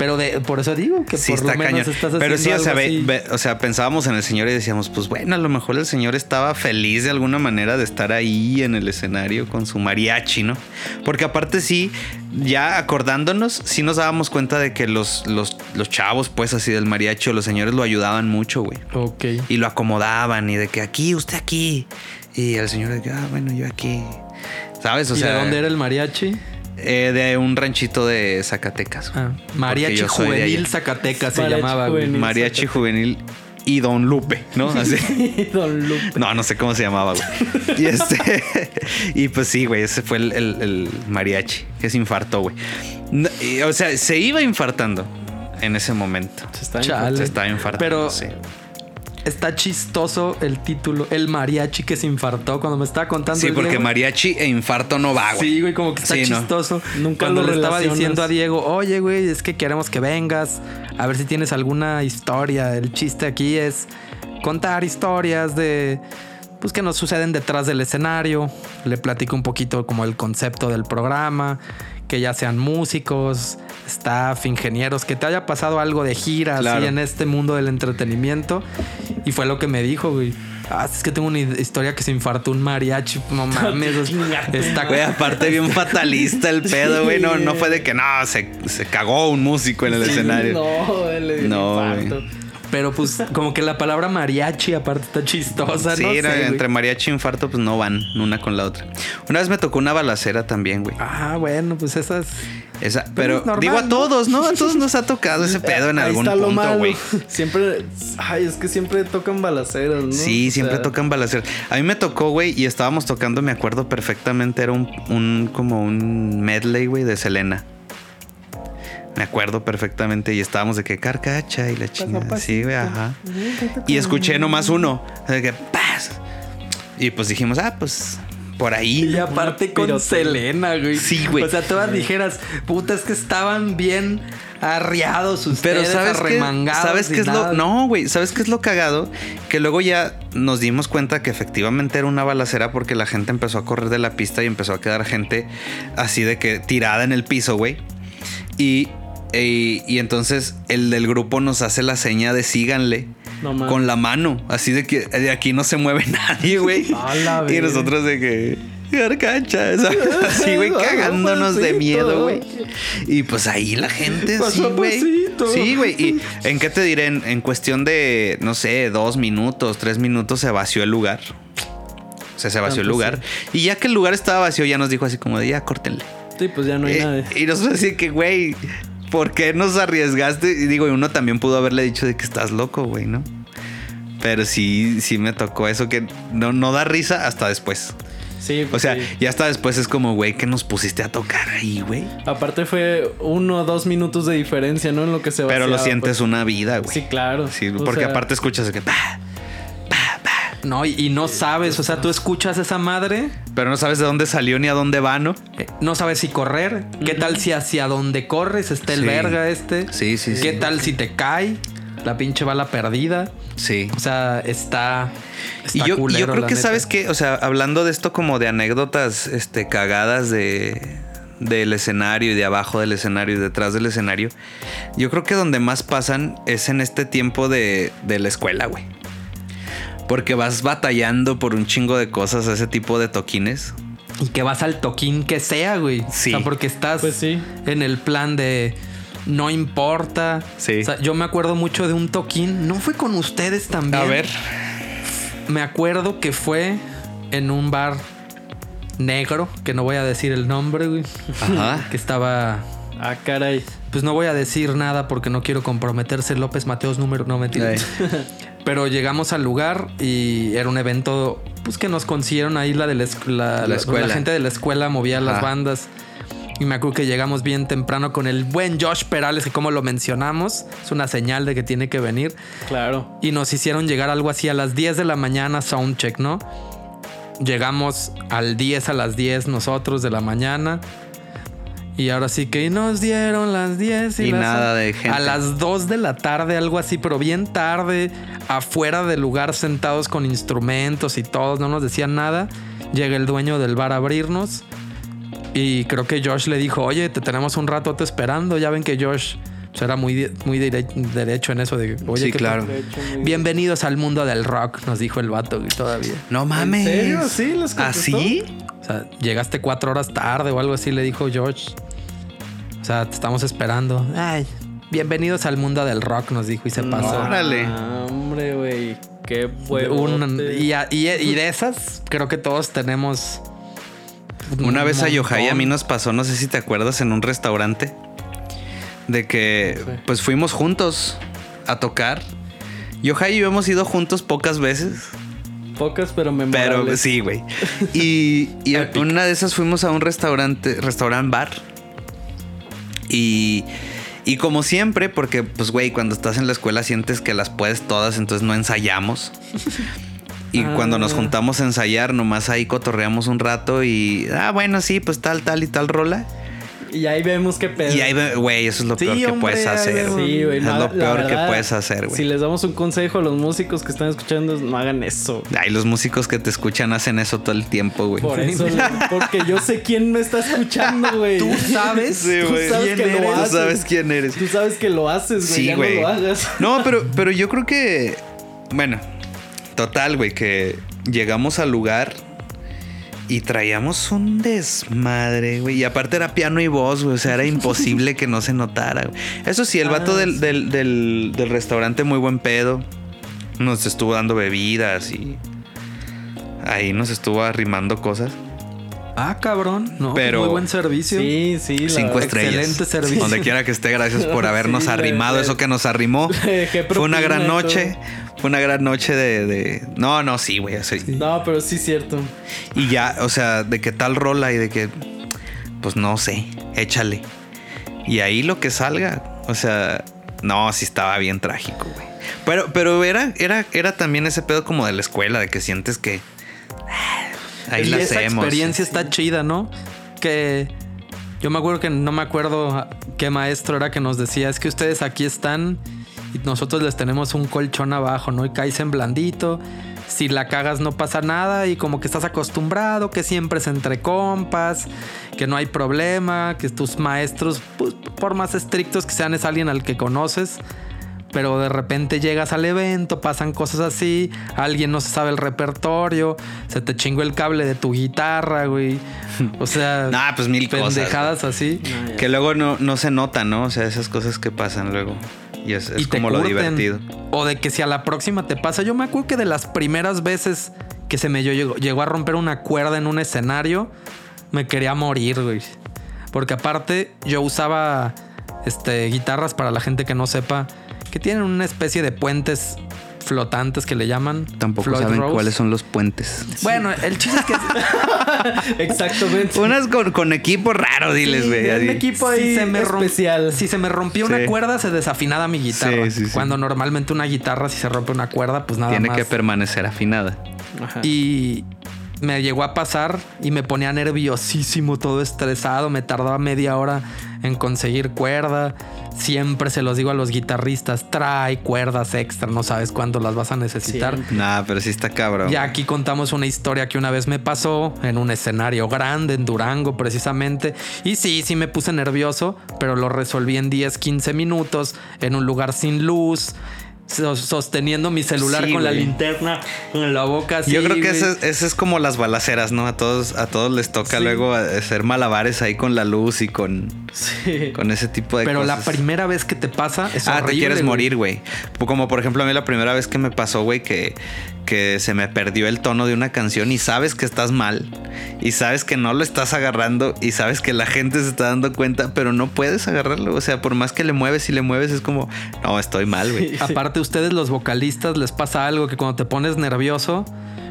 Pero de, por eso digo que Sí, por está lo menos cañón. estás Pero sí, o sea, ve- ve- o sea, pensábamos en el señor y decíamos, pues bueno, a lo mejor el señor estaba feliz de alguna manera de estar ahí en el escenario con su mariachi, ¿no? Porque aparte sí, ya acordándonos, sí nos dábamos cuenta de que los, los, los chavos, pues así del mariachi los señores lo ayudaban mucho, güey. Ok. Y lo acomodaban y de que aquí, usted aquí. Y el señor de que, ah, bueno, yo aquí. ¿Sabes? O ¿Y sea, de dónde era el mariachi? Eh, de un ranchito de Zacatecas. Ah, mariachi Juvenil. Zacatecas se Mariachi llamaba, güey. Juvenil. Mariachi Juvenil y Don Lupe, ¿no? Así. Don Lupe. No, no sé cómo se llamaba, güey. Y este. y pues sí, güey, ese fue el, el- el mariachi que se infartó, güey. No, y, o sea, se iba infartando en ese momento. Se está Chale. Se estaba infartando. Pero- sí. Está chistoso el título, el mariachi que se infartó cuando me estaba contando. Sí, el porque Diego. mariachi e infarto no va, güey. Sí, güey, como que está Sí, no. chistoso. Nunca Cuando lo le estaba diciendo a Diego, oye, güey, es que queremos que vengas, a ver si tienes alguna historia. El chiste aquí es contar historias de, pues, que nos suceden detrás del escenario. Le platico un poquito como el concepto del programa, que ya sean músicos, staff, ingenieros, que te haya pasado algo de gira Claro. así en este mundo del entretenimiento. Y fue lo que me dijo, güey. Ah, es que tengo una historia que se infartó un mariachi. No mames, está Güey, aparte bien fatalista el pedo, güey. No, no fue de que no, se, se cagó un músico en el escenario. No, dio No, infarto. Pero pues como que la palabra mariachi aparte está chistosa, Sí, no güey. entre mariachi e infarto, pues no van una con la otra. Una vez me tocó una balacera también, güey. Ah, bueno, pues esas... Esa, pero es normal, digo a todos, ¿no? A todos nos ha tocado ese pedo en Ahí algún está lo punto, malo. güey. Siempre. Ay, es que siempre tocan balaceras, ¿no? Sí, O siempre sea, tocan balaceras. A mí me tocó, güey, y estábamos tocando, me acuerdo perfectamente, era un, un como un medley, güey, de Selena. Me acuerdo perfectamente y estábamos de que carcacha y la chingada. Sí, güey, ajá. Y escuché nomás uno, de que paz. Y pues dijimos, ah, pues por ahí. Y aparte con. Selena, güey. Sí, güey. O sea, todas dijeras, puta, es que estaban bien arriados ustedes, Pero sabes sabes y qué es nada. lo no, güey, sabes qué es lo cagado que luego ya nos dimos cuenta que efectivamente era una balacera porque la gente empezó a correr de la pista y empezó a quedar gente así de que tirada en el piso, güey. Y, y y entonces el del grupo nos hace la seña de síganle No con la mano, así de que de aquí no se mueve nadie, güey. Y nosotros de que ¿sabes? así, güey, cagándonos de miedo, güey. Y pues ahí la gente, sí, Paso a güey. Sí, güey. ¿Y en qué te diré? En, en cuestión de, no sé, dos minutos, tres minutos se vació el lugar. O sea, se vació el pues lugar. Y ya que el lugar estaba vacío, ya nos dijo así como de, ya, córtenle. Sí, pues ya no hay Eh, nada. y nosotros así que, güey, ¿por qué nos arriesgaste? Y digo, y uno también pudo haberle dicho de que estás loco, güey, ¿no? Pero sí, sí me tocó eso que no, no da risa hasta después. Sí, O sea, sí. ya hasta después es como, güey, que nos pusiste a tocar ahí, güey. Aparte fue uno o dos minutos de diferencia, ¿no? En lo que se Pero lo vaciaba, sientes pues. una vida, güey. Sí, claro. Sí, porque sea, aparte escuchas que... No, y, y no sabes, o sea, tú escuchas esa madre, pero no sabes de dónde salió ni a dónde va, ¿no? eh, no sabes si correr, qué tal si hacia donde corres está el Sí. verga este, Sí, sí, sí. qué tal si te cae la pinche bala perdida, Sí. o sea, está... Y está yo, y yo culero, creo que, neta. ¿sabes qué? O sea, hablando de esto como de anécdotas este, cagadas de, del escenario y de abajo del escenario y detrás del escenario, yo creo que donde más pasan es en este tiempo de, de la escuela, güey. Porque vas batallando por un chingo de cosas, ese tipo de toquines. Y que vas al toquín que sea, güey. Sí. O sea, porque estás Pues sí. en el plan de no importa. Sí. O sea, yo me acuerdo mucho de un toquín. ¿No fue con ustedes también? A ver. Me acuerdo que fue en un bar negro, que no voy a decir el nombre, güey. Ajá. Que estaba. Ah, caray. Pues no voy a decir nada porque no quiero comprometerse López Mateos número. No, mentira. Pero llegamos al lugar y era un evento pues que nos consiguieron ahí la de la, la- La la- escuela. la gente de la escuela movía las bandas. Y me acuerdo que llegamos bien temprano con el buen Josh Perales, que como lo mencionamos, es una señal de que tiene que venir. Claro. Y nos hicieron llegar algo así a las 10 de la mañana, soundcheck, ¿no? Llegamos al 10 a las 10 nosotros de la mañana. Y ahora sí que nos dieron las 10 y, Y las- nada de gente. A las 2 de la tarde, algo así, pero bien tarde, afuera del lugar sentados con instrumentos y todos, no nos decían nada. Llega el dueño del bar a abrirnos. Y creo que Josh le dijo, oye, te tenemos un ratote esperando. Ya ven que Josh pues, era muy, muy dire- derecho en eso de, oye, Sí, ¿qué claro. Bienvenidos al mundo del rock, nos dijo el vato todavía. No mames. serio? ¿Sí? ¿Así? O sea, llegaste cuatro horas tarde o algo así, le dijo George. O sea, te estamos esperando. Ay, bienvenidos al mundo del rock, nos dijo y se pasó. Órale. Ah, hombre, güey. Qué. Un- y, a- y- y de esas, creo que todos tenemos. un Una vez a Yohai a mí nos pasó, no sé si te acuerdas, en un restaurante. De que pues fuimos juntos a tocar. Yohai y yo hemos ido juntos pocas veces. Pocas, pero memorables. Pero sí, güey. Y, y una de esas fuimos a un restaurante, restaurant bar. Y, y como siempre, porque pues, güey, cuando estás en la escuela sientes que las puedes todas, entonces no ensayamos. Y Ah. cuando nos juntamos a ensayar, nomás ahí cotorreamos un rato y, ah, bueno, sí, pues tal, tal y tal rola. Y ahí vemos qué pedo. Y ahí, güey, eso es lo Sí, peor que puedes hacer. Sí, güey. Es no, lo la peor que puedes hacer, güey. Si les damos un consejo a los músicos que están escuchando, no hagan eso. Ay, los músicos que te escuchan hacen eso todo el tiempo, güey. Por eso, porque yo sé quién me está escuchando, güey. Tú sabes, Sí, Tú sabes que ¿Quién lo eres? Tú haces. sabes quién eres. Tú sabes que lo haces, güey. Sí, ya güey. no lo hagas. No, pero, pero yo creo que. Bueno, total, güey, que llegamos al lugar y traíamos un desmadre, güey. Y aparte era piano y voz, güey. O sea, era imposible que no se notara, güey. Eso sí, el Ah, vato del, sí. del, del- del restaurante, muy buen pedo. Nos estuvo dando bebidas y. Ahí nos estuvo arrimando cosas. Ah, cabrón. No, Pero- muy buen servicio. Sí, sí. Cinco estrellas. excelente servicio. Donde quiera que esté, gracias por habernos Sí, arrimado. le- Eso que nos arrimó. Fue una gran noche. Fue una gran noche de. de- No, no, sí, güey. sea, No, pero sí es cierto. Y ya, o sea, de que tal rola y de que. Pues no sé, échale. Y ahí lo que salga. O sea, no, sí estaba bien trágico, güey. Pero, pero era, era, era también ese pedo como de la escuela, de que sientes que. Ah, Ahí y la esa hacemos. experiencia está chida, ¿no? Que yo me acuerdo que no me acuerdo qué maestro era que nos decía, es que ustedes aquí están y nosotros les tenemos un colchón abajo, ¿no? Y caes en blandito. Si la cagas no pasa nada y como que estás acostumbrado, que siempre es entre compas, que no hay problema, que tus maestros, pues, por más estrictos que sean, es alguien al que conoces. Pero de repente llegas al evento, pasan cosas así, alguien no se sabe el repertorio, se te chingó el cable de tu guitarra, güey. O sea, Nah, pues mil cosas, pendejadas así. No. Que luego no, no se nota, ¿no? O sea, esas cosas que pasan luego. Y es, es y como lo divertido. O de que si a la próxima te pasa. Yo me acuerdo que de las primeras veces que se me llegó, llegó a romper una cuerda en un escenario, me quería morir, güey. Porque aparte yo usaba este, guitarras para la gente que no sepa, que tienen una especie de puentes flotantes que le llaman. Tampoco Floyd saben Rose. cuáles son los puentes. Bueno, el chiste es que Exactamente. Unas con, con equipo raro, diles, güey. un equipo ahí si se, me romp- especial. si se me rompió una cuerda, se desafinaba mi guitarra. Sí, sí, sí. Cuando normalmente una guitarra, si se rompe una cuerda, pues nada Tiene más. que permanecer afinada. Ajá. Y me llegó a pasar y me ponía nerviosísimo, todo estresado. Me tardaba media hora en conseguir cuerda. Siempre se los digo a los guitarristas, trae cuerdas extra, no sabes cuándo las vas a necesitar. Siempre. Nah, pero sí está cabrón. Ya aquí contamos una historia que una vez me pasó en un escenario grande en Durango precisamente. Y sí, sí me puse nervioso, pero lo resolví en 10, 15 minutos en un lugar sin luz, sosteniendo mi celular Sí, con la linterna en la boca. así, Yo creo que ese, ese es como las balaceras, ¿no? A todos, a todos les toca Sí. luego hacer malabares ahí con la luz y con, Sí. con ese tipo de Pero la cosas. primera vez que te pasa es Ah, te quieres morir, güey. Como por ejemplo a mí la primera vez que me pasó, güey, que, que se me perdió el tono de una canción y sabes que estás mal y sabes que no lo estás agarrando y sabes que la gente se está dando cuenta, pero no puedes agarrarlo. O sea, por más que le mueves y le mueves es como, no, estoy mal, güey. Aparte ustedes los vocalistas les pasa algo que cuando te pones nervioso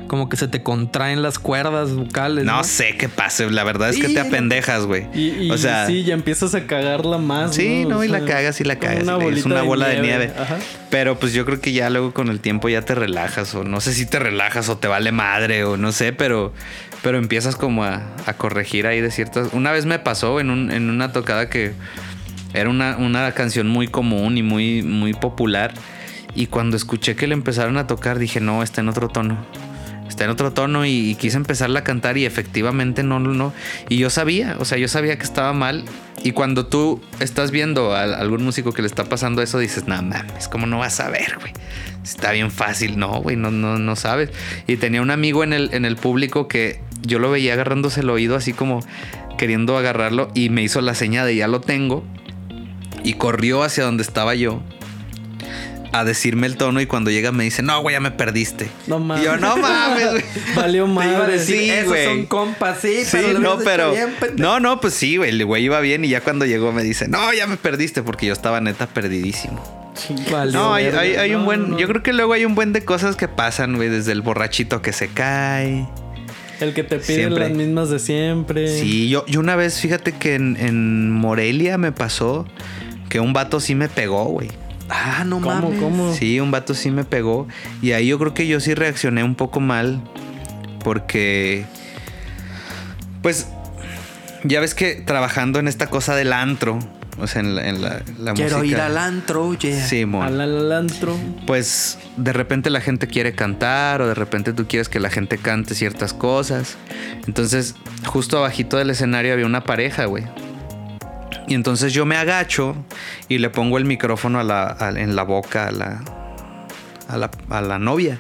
como que se te contraen las cuerdas vocales. No, No, sé qué pase. La verdad es que te apendejas, güey. Y, y o sea, sí, ya empiezas a cagarla más. Sí, no, y la cagas y la cagas. Una es una bola de nieve. Ajá. Pero pues yo creo que ya luego con el tiempo ya te relajas. O no sé si te relajas o te vale madre o no sé, pero, pero empiezas como a, a corregir ahí de ciertas. Una vez me pasó en, un- en una tocada que era una, una canción muy común y muy, muy popular. Y cuando escuché que le empezaron a tocar, dije, no, está en otro tono. Está en otro tono y, quise empezarla a cantar y efectivamente no, no. Y yo sabía, o sea, yo sabía que estaba mal. Y cuando tú estás viendo a algún músico que le está pasando eso, dices, no mames, ¿cómo no vas a ver, güey? Está bien fácil, no, güey, no, no, no sabes. Y tenía un amigo en el, en el público que yo lo veía agarrándose el oído así como queriendo agarrarlo y me hizo la seña de ya lo tengo y corrió hacia donde estaba yo a decirme el tono y cuando llega me dice, no, güey, ya me perdiste. No mames. Y yo, no mames, güey. Valió Te iba a madre. decir, sí, esos güey. son compas, sí, Sí, pero no, pero. bien. No, no, pues sí, güey. El güey iba bien y ya cuando llegó me dice, no, ya me perdiste porque yo estaba neta perdidísimo. Valió No, hay, un buen. no. Yo creo que luego hay un buen de cosas que pasan, güey. Desde el borrachito que se cae. El que te pide Siempre. las mismas de siempre. Sí, yo, yo una vez, fíjate que en, en Morelia me pasó que un vato sí me pegó, güey. Ah, no ¿Cómo, mames. cómo? Sí, un vato sí me pegó. Y ahí yo creo que yo sí reaccioné un poco mal. Porque. Pues. Ya ves que trabajando en esta cosa del antro. O sea, en la, en la, la Quiero música. ir al antro, yeah. Sí, mon. Al al antro. Pues de repente la gente quiere cantar o de repente tú quieres que la gente cante ciertas cosas. Entonces, justo abajito del escenario había una pareja, güey. Y entonces yo me agacho y le pongo el micrófono en la boca a la, a, la, a la novia.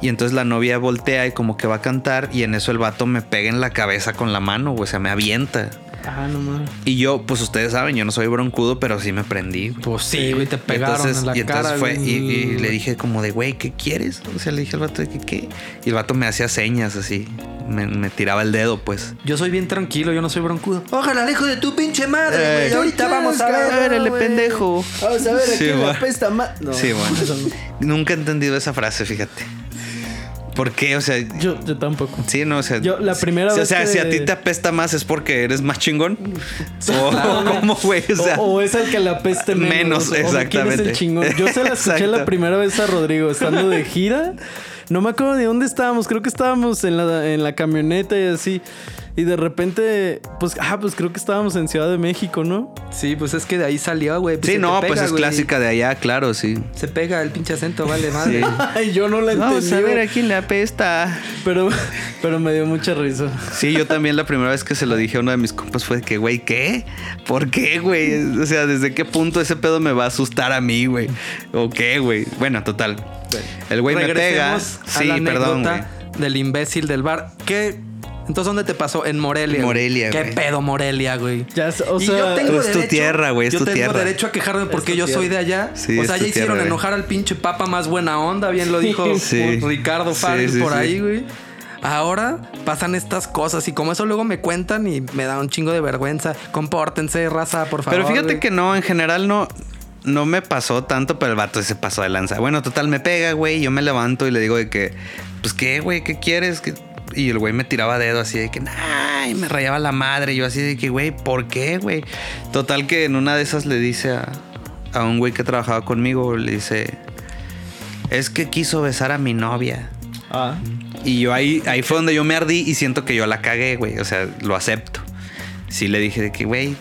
Y entonces la novia voltea y como que va a cantar y en eso el vato me pega en la cabeza con la mano, o sea, me avienta. Ah, no mames. Y yo, pues ustedes saben, yo no soy broncudo, pero sí me prendí. güey. Pues sí, güey, te pegaron entonces, en la y entonces cara. fue, y, y le dije como de, güey, ¿qué quieres? O sea, le dije al vato de que, ¿qué? Y el vato me hacía señas así, me, me tiraba el dedo, pues. Yo soy bien tranquilo, yo no soy broncudo. Ojalá, hijo de tu pinche madre, Eh, güey. Ahorita vamos a ver. Árale, pendejo. Vamos a ver Sí, aquí la bueno. pesta más. No. Sí, bueno. Nunca he entendido esa frase, fíjate. ¿Por qué? O sea, Yo, yo tampoco. sí, no, o sea. Yo, la primera vez O sea, que- si a ti te apesta más es porque eres más chingón. O cómo, güey, o sea. o, o es el que le apeste menos. Menos, o de ¿Quién es exactamente. el chingón? Yo se la escuché la primera vez a Rodrigo estando de gira. No me acuerdo de dónde estábamos. Creo que estábamos en la, en la camioneta y así. Y de repente, pues, ah, pues creo que estábamos en Ciudad de México, ¿no? Sí, pues es que de ahí salió, güey. Pues Sí, no, pega, pues es güey. clásica de allá, claro, sí. Se pega el pinche acento, vale, madre. Sí. Ay, yo no la entendí. a quién le apesta. Pero, pero me dio mucha risa. Sí, yo también la primera vez que se lo dije a uno de mis compas fue que, güey, ¿qué? ¿Por qué, güey? O sea, ¿desde qué punto ese pedo me va a asustar a mí, güey? ¿O qué, güey? Bueno, total. El güey me pega. A Sí, la perdón, güey. del imbécil del bar. ¿Qué? Entonces, ¿dónde te pasó? En Morelia. güey. Morelia, ¿Qué güey. pedo, Morelia, güey? Ya, o y sea, yo tengo es tu tierra, güey, es yo tu tengo tierra. derecho a quejarme porque yo soy de allá. Sí, o sea, ya hicieron tierra, güey. enojar al pinche papa más buena onda, bien lo dijo Sí. Ricardo Sí, Farrell sí, por sí. ahí, güey. Ahora pasan estas cosas y como eso luego me cuentan y me da un chingo de vergüenza. Compórtense, raza, por favor. Pero fíjate güey. que no, en general no, no me pasó tanto, pero el vato se pasó de lanza. Bueno, total, me pega, güey. Yo me levanto y le digo de que, pues, ¿qué, güey? ¿Qué quieres? ¿Qué-?" Y el güey me tiraba dedo así de que, ay, me rayaba la madre. Yo así de que, güey, ¿por qué, güey? Total que en una de esas le dice a, a un güey que trabajaba conmigo, le dice, es que quiso besar a mi novia. ah, Y yo ahí, ahí fue donde yo me ardí y siento que yo la cagué, güey. O sea, lo acepto. Sí le dije de que, güey,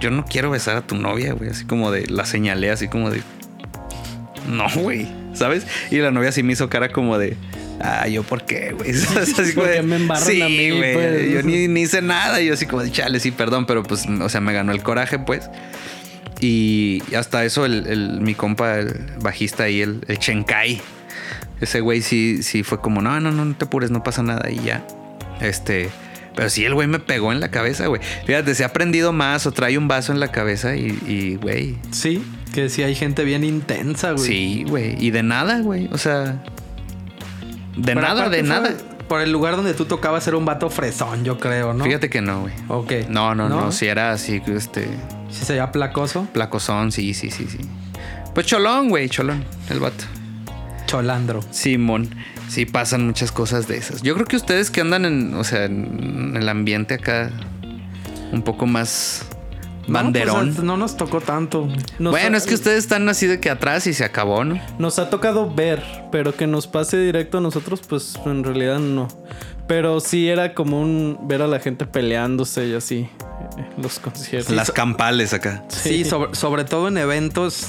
yo no quiero besar a tu novia, güey. Así como de, la señalé así como de, no, güey, ¿sabes? Y la novia sí me hizo cara como de, ah, yo por qué, güey. ¿Sabes? Así como ¿Por de, qué me embarran sí, a mí, güey. pues? Yo ni, ni hice nada. Y yo así como de, chale, sí, perdón, pero pues, o sea, me ganó el coraje, pues. Y hasta eso, el, el- mi compa, el bajista ahí, el, el Chenkai, ese güey sí, sí fue como, no, no, no, no te apures, no pasa nada y ya. Este, pero sí, el güey me pegó en la cabeza, güey. Fíjate, se ha aprendido más o trae un vaso en la cabeza y, y, güey. Sí, que sí hay gente bien intensa, güey. Sí, güey. Y de nada, güey. O sea, de Pero nada, de nada. Por el lugar donde tú tocabas era un vato fresón, yo creo, ¿no? Fíjate que no, güey. Ok. No, no, no, Si era así, este, Si se veía placoso. placozón, sí, sí, sí, sí. Pues cholón, güey, cholón, el vato. Cholandro. Simón. Sí, pasan muchas cosas de esas. Yo creo que ustedes que andan en, o sea, en el ambiente acá un poco más banderón. No, pues, no nos tocó tanto. Nos bueno, ha- es que ustedes están así de que atrás y se acabó, ¿no? Nos ha tocado ver, pero que nos pase directo a nosotros, pues en realidad no. Pero sí era común ver a la gente peleándose y así. eh, Los conciertos. Las campales acá. Sí, sobre, sobre todo en eventos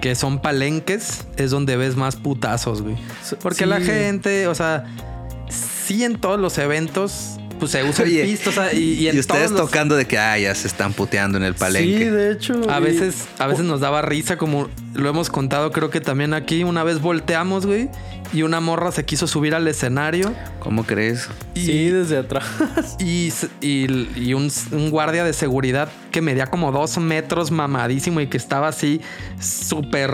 que son palenques, es donde ves más putazos, güey. Porque Sí. la gente, o sea, sí en todos los eventos, pues se usa Oye, el pisto, o sea, y, y en Y ustedes todos los- tocando de que, ah, ya se están puteando en el palenque. Sí, de hecho. A y- veces, a veces nos daba risa, como lo hemos contado, creo que también aquí. Una vez volteamos, güey, y una morra se quiso subir al escenario. ¿Cómo crees? Y, Sí, desde atrás. y, y- y un, un guardia de seguridad que medía como dos metros mamadísimo y que estaba así súper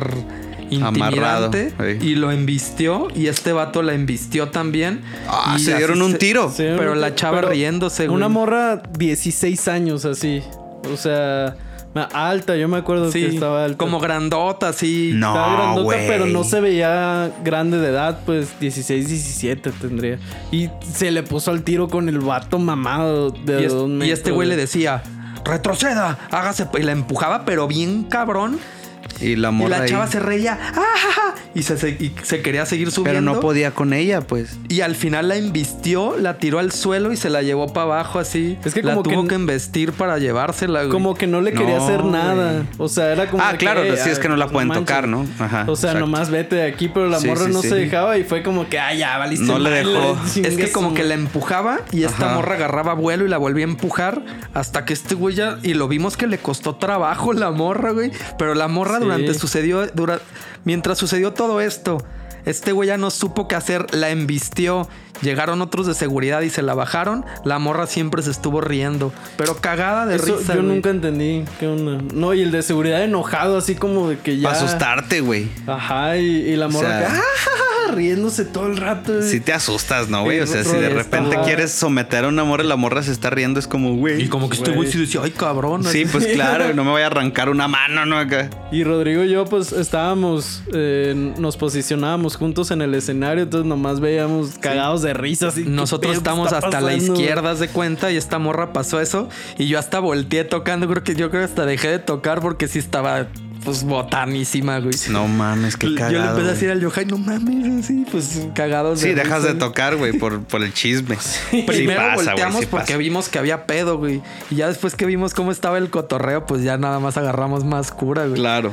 intimidante. sí. Y lo embistió y este vato la embistió también. Ah, y se dieron un se- tiro. Sí, Pero la chava pero riéndose, güey. Una morra 16 años así. O sea, alta, yo me acuerdo Sí, que estaba alta. como grandota, así. No, Estaba grandota, pero no se veía grande de edad, pues 16, 17 tendría. Y se le puso al tiro con el vato mamado de Y, es- dos y este metros, güey le decía, retroceda, hágase. Y la empujaba, pero bien cabrón. Y la Y la ahí. chava se reía, "Ah, ja, ja", y se, se- y se quería seguir subiendo. Pero no podía con ella, pues. Y al final la embistió, la tiró al suelo y se la llevó para abajo así. Es que la como que tuvo n- que, embestir para llevársela. güey. Como que no le quería No, hacer nada. güey. O sea, era como. Ah, claro, "Eh, sí, es que no la pues, pueden manches". tocar, ¿no? Ajá, O sea, exacto. nomás vete de aquí, pero la Sí, morra sí, no sí. se dejaba y fue como que, ay, ya, valiste. No le dejó. Es que como que madre". la empujaba y esta Ajá. morra agarraba vuelo y la volvía a empujar hasta que este güey ya... Y lo vimos que le costó trabajo la morra, güey. Pero la morra Sí. durante sucedió... Dura, mientras sucedió todo esto, este güey ya no supo qué hacer, la embistió. Llegaron otros de seguridad y se la bajaron. La morra siempre se estuvo riendo. Pero cagada de Eso risa, yo güey. nunca entendí. ¿Qué onda? No, y el de seguridad enojado, así como de que ya. Para asustarte, güey. Ajá, y, y la morra sea- que, Riéndose todo el rato. güey. Si te asustas, ¿no, güey? O sea, Sí, si de está- repente quieres someter a una morra y la morra se está riendo, es como, güey. Y como que este güey sí decía, ay, cabrón. Sí, así. pues claro, no me voy a arrancar una mano, ¿no? Acá. Y Rodrigo y yo, pues estábamos, eh, nos posicionábamos juntos en el escenario, entonces nomás veíamos cagados de risa. Así, ¿qué Nosotros pedo estamos está hasta la izquierda haz de cuenta y esta morra pasó eso y yo hasta volteé tocando, creo que yo creo que hasta dejé de tocar porque sí estaba pues botanísima, güey. No mames, qué yo cagado. le empecé a decir al Yohai, no mames, así, pues cagados Sí, de dejas de tocar, güey, por, por el chisme. Sí, Primero pasa, güey, volteamos sí porque pasa. vimos que había pedo, güey. Y ya después que vimos cómo estaba el cotorreo, pues ya nada más agarramos más cura, güey. Claro.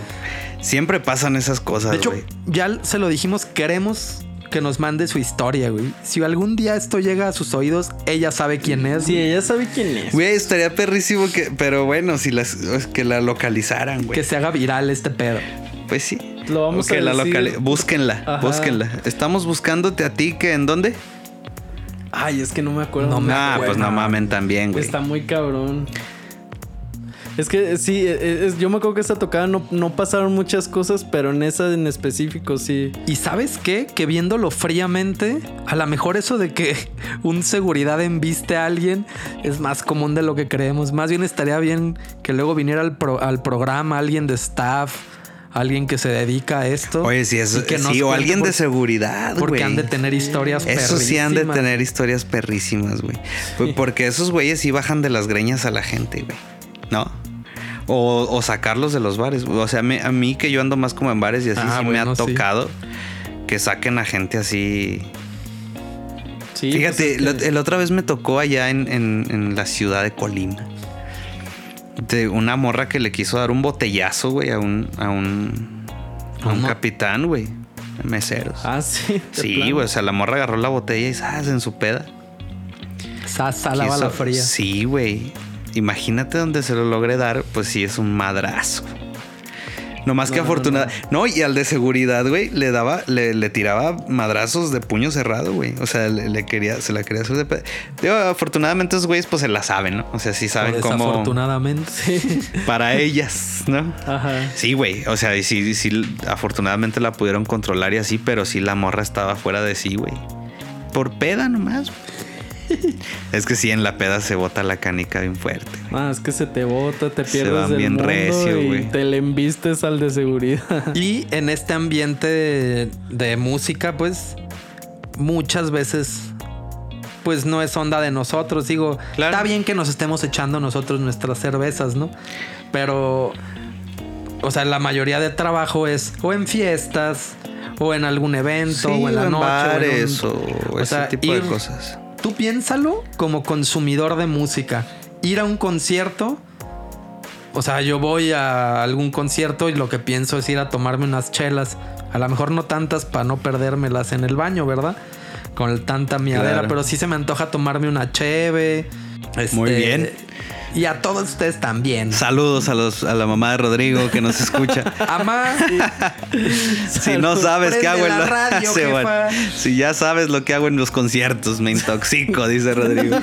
Siempre pasan esas cosas, De hecho, güey. ya se lo dijimos, queremos que nos mande su historia, güey. Si algún día esto llega a sus oídos, ella sabe quién es. Sí, güey. ella sabe quién es. Güey, estaría perrísimo que... Pero bueno, si las... que la localizaran, güey. Que se haga viral este pedo. Pues sí. Lo vamos a la decir. locali- Búsquenla, Ajá. búsquenla. Estamos buscándote a ti, que ¿en dónde? Ay, es que no me acuerdo. No me Ah, pues no mamen también, güey. Está muy cabrón. Es que sí, eh, es- yo me acuerdo que esa tocada no, no pasaron muchas cosas, pero en esa en específico sí. Y sabes qué? Que viéndolo fríamente, a lo mejor eso de que un seguridad embiste a alguien es más común de lo que creemos. Más bien estaría bien que luego viniera al, pro- al programa alguien de staff, alguien que se dedica a esto. Oye, si es... que Sí, o alguien de seguridad, güey. Porque han de tener historias Eso sí han de perrísimas. tener historias perrísimas, güey. Porque esos güeyes sí bajan de las greñas a la gente, güey. ¿No? O, o sacarlos de los bares. O sea, me- a mí que yo ando más como en bares y así Ah, sí me ha sí. tocado que saquen a gente así. Sí, Fíjate, pues es la, que- la otra vez me tocó allá en, en- en la ciudad de Colima. De una morra que le quiso dar un botellazo, güey, a un, a un, a un capitán, güey. Meseros. Ah, sí. sí, plano. güey. O sea, la morra agarró la botella y ¡zas! en su peda. Sasa la bala fría. Sí, güey. Imagínate donde se lo logre dar, pues sí es un madrazo. No más que No, no, afortunada. No, y al de seguridad, güey, le daba, le, le tiraba madrazos de puño cerrado, güey. O sea, le, le quería, se la quería hacer de pe- Digo, afortunadamente esos güeyes, pues se la saben, ¿no? O sea, sí saben cómo. Desafortunadamente. Para ellas, ¿no? Ajá. Sí, güey. O sea, y sí, sí, afortunadamente la pudieron controlar y así, pero sí la morra estaba fuera de sí, güey. Por peda nomás. Es que sí, en la peda se bota la canica bien fuerte. Ah, es que se te bota, te Se pierdes van del bien mundo recio, y güey. te le embistes al de seguridad. Y en este ambiente de, de música, pues muchas veces, pues no es onda de nosotros. Digo, Claro. está bien que nos estemos echando nosotros nuestras cervezas, ¿no? Pero, o sea, la mayoría de trabajo es o en fiestas, o en algún evento, o en la en noche. o en un- bares o, o ese sea, tipo de cosas. Tú piénsalo como consumidor de música. Ir a un concierto. O sea, yo voy a algún concierto y lo que pienso es ir a tomarme unas chelas. A lo mejor no tantas para no perdérmelas en el baño, ¿verdad? Con tanta miadera, Claro. pero sí se me antoja tomarme una cheve. este, Muy bien. Y a todos ustedes también. Saludos a, los, a la mamá de Rodrigo que nos escucha. Amá, si no sabes qué hago en la los radio, jefa. Si ya sabes lo que hago en los conciertos, me intoxico, dice Rodrigo.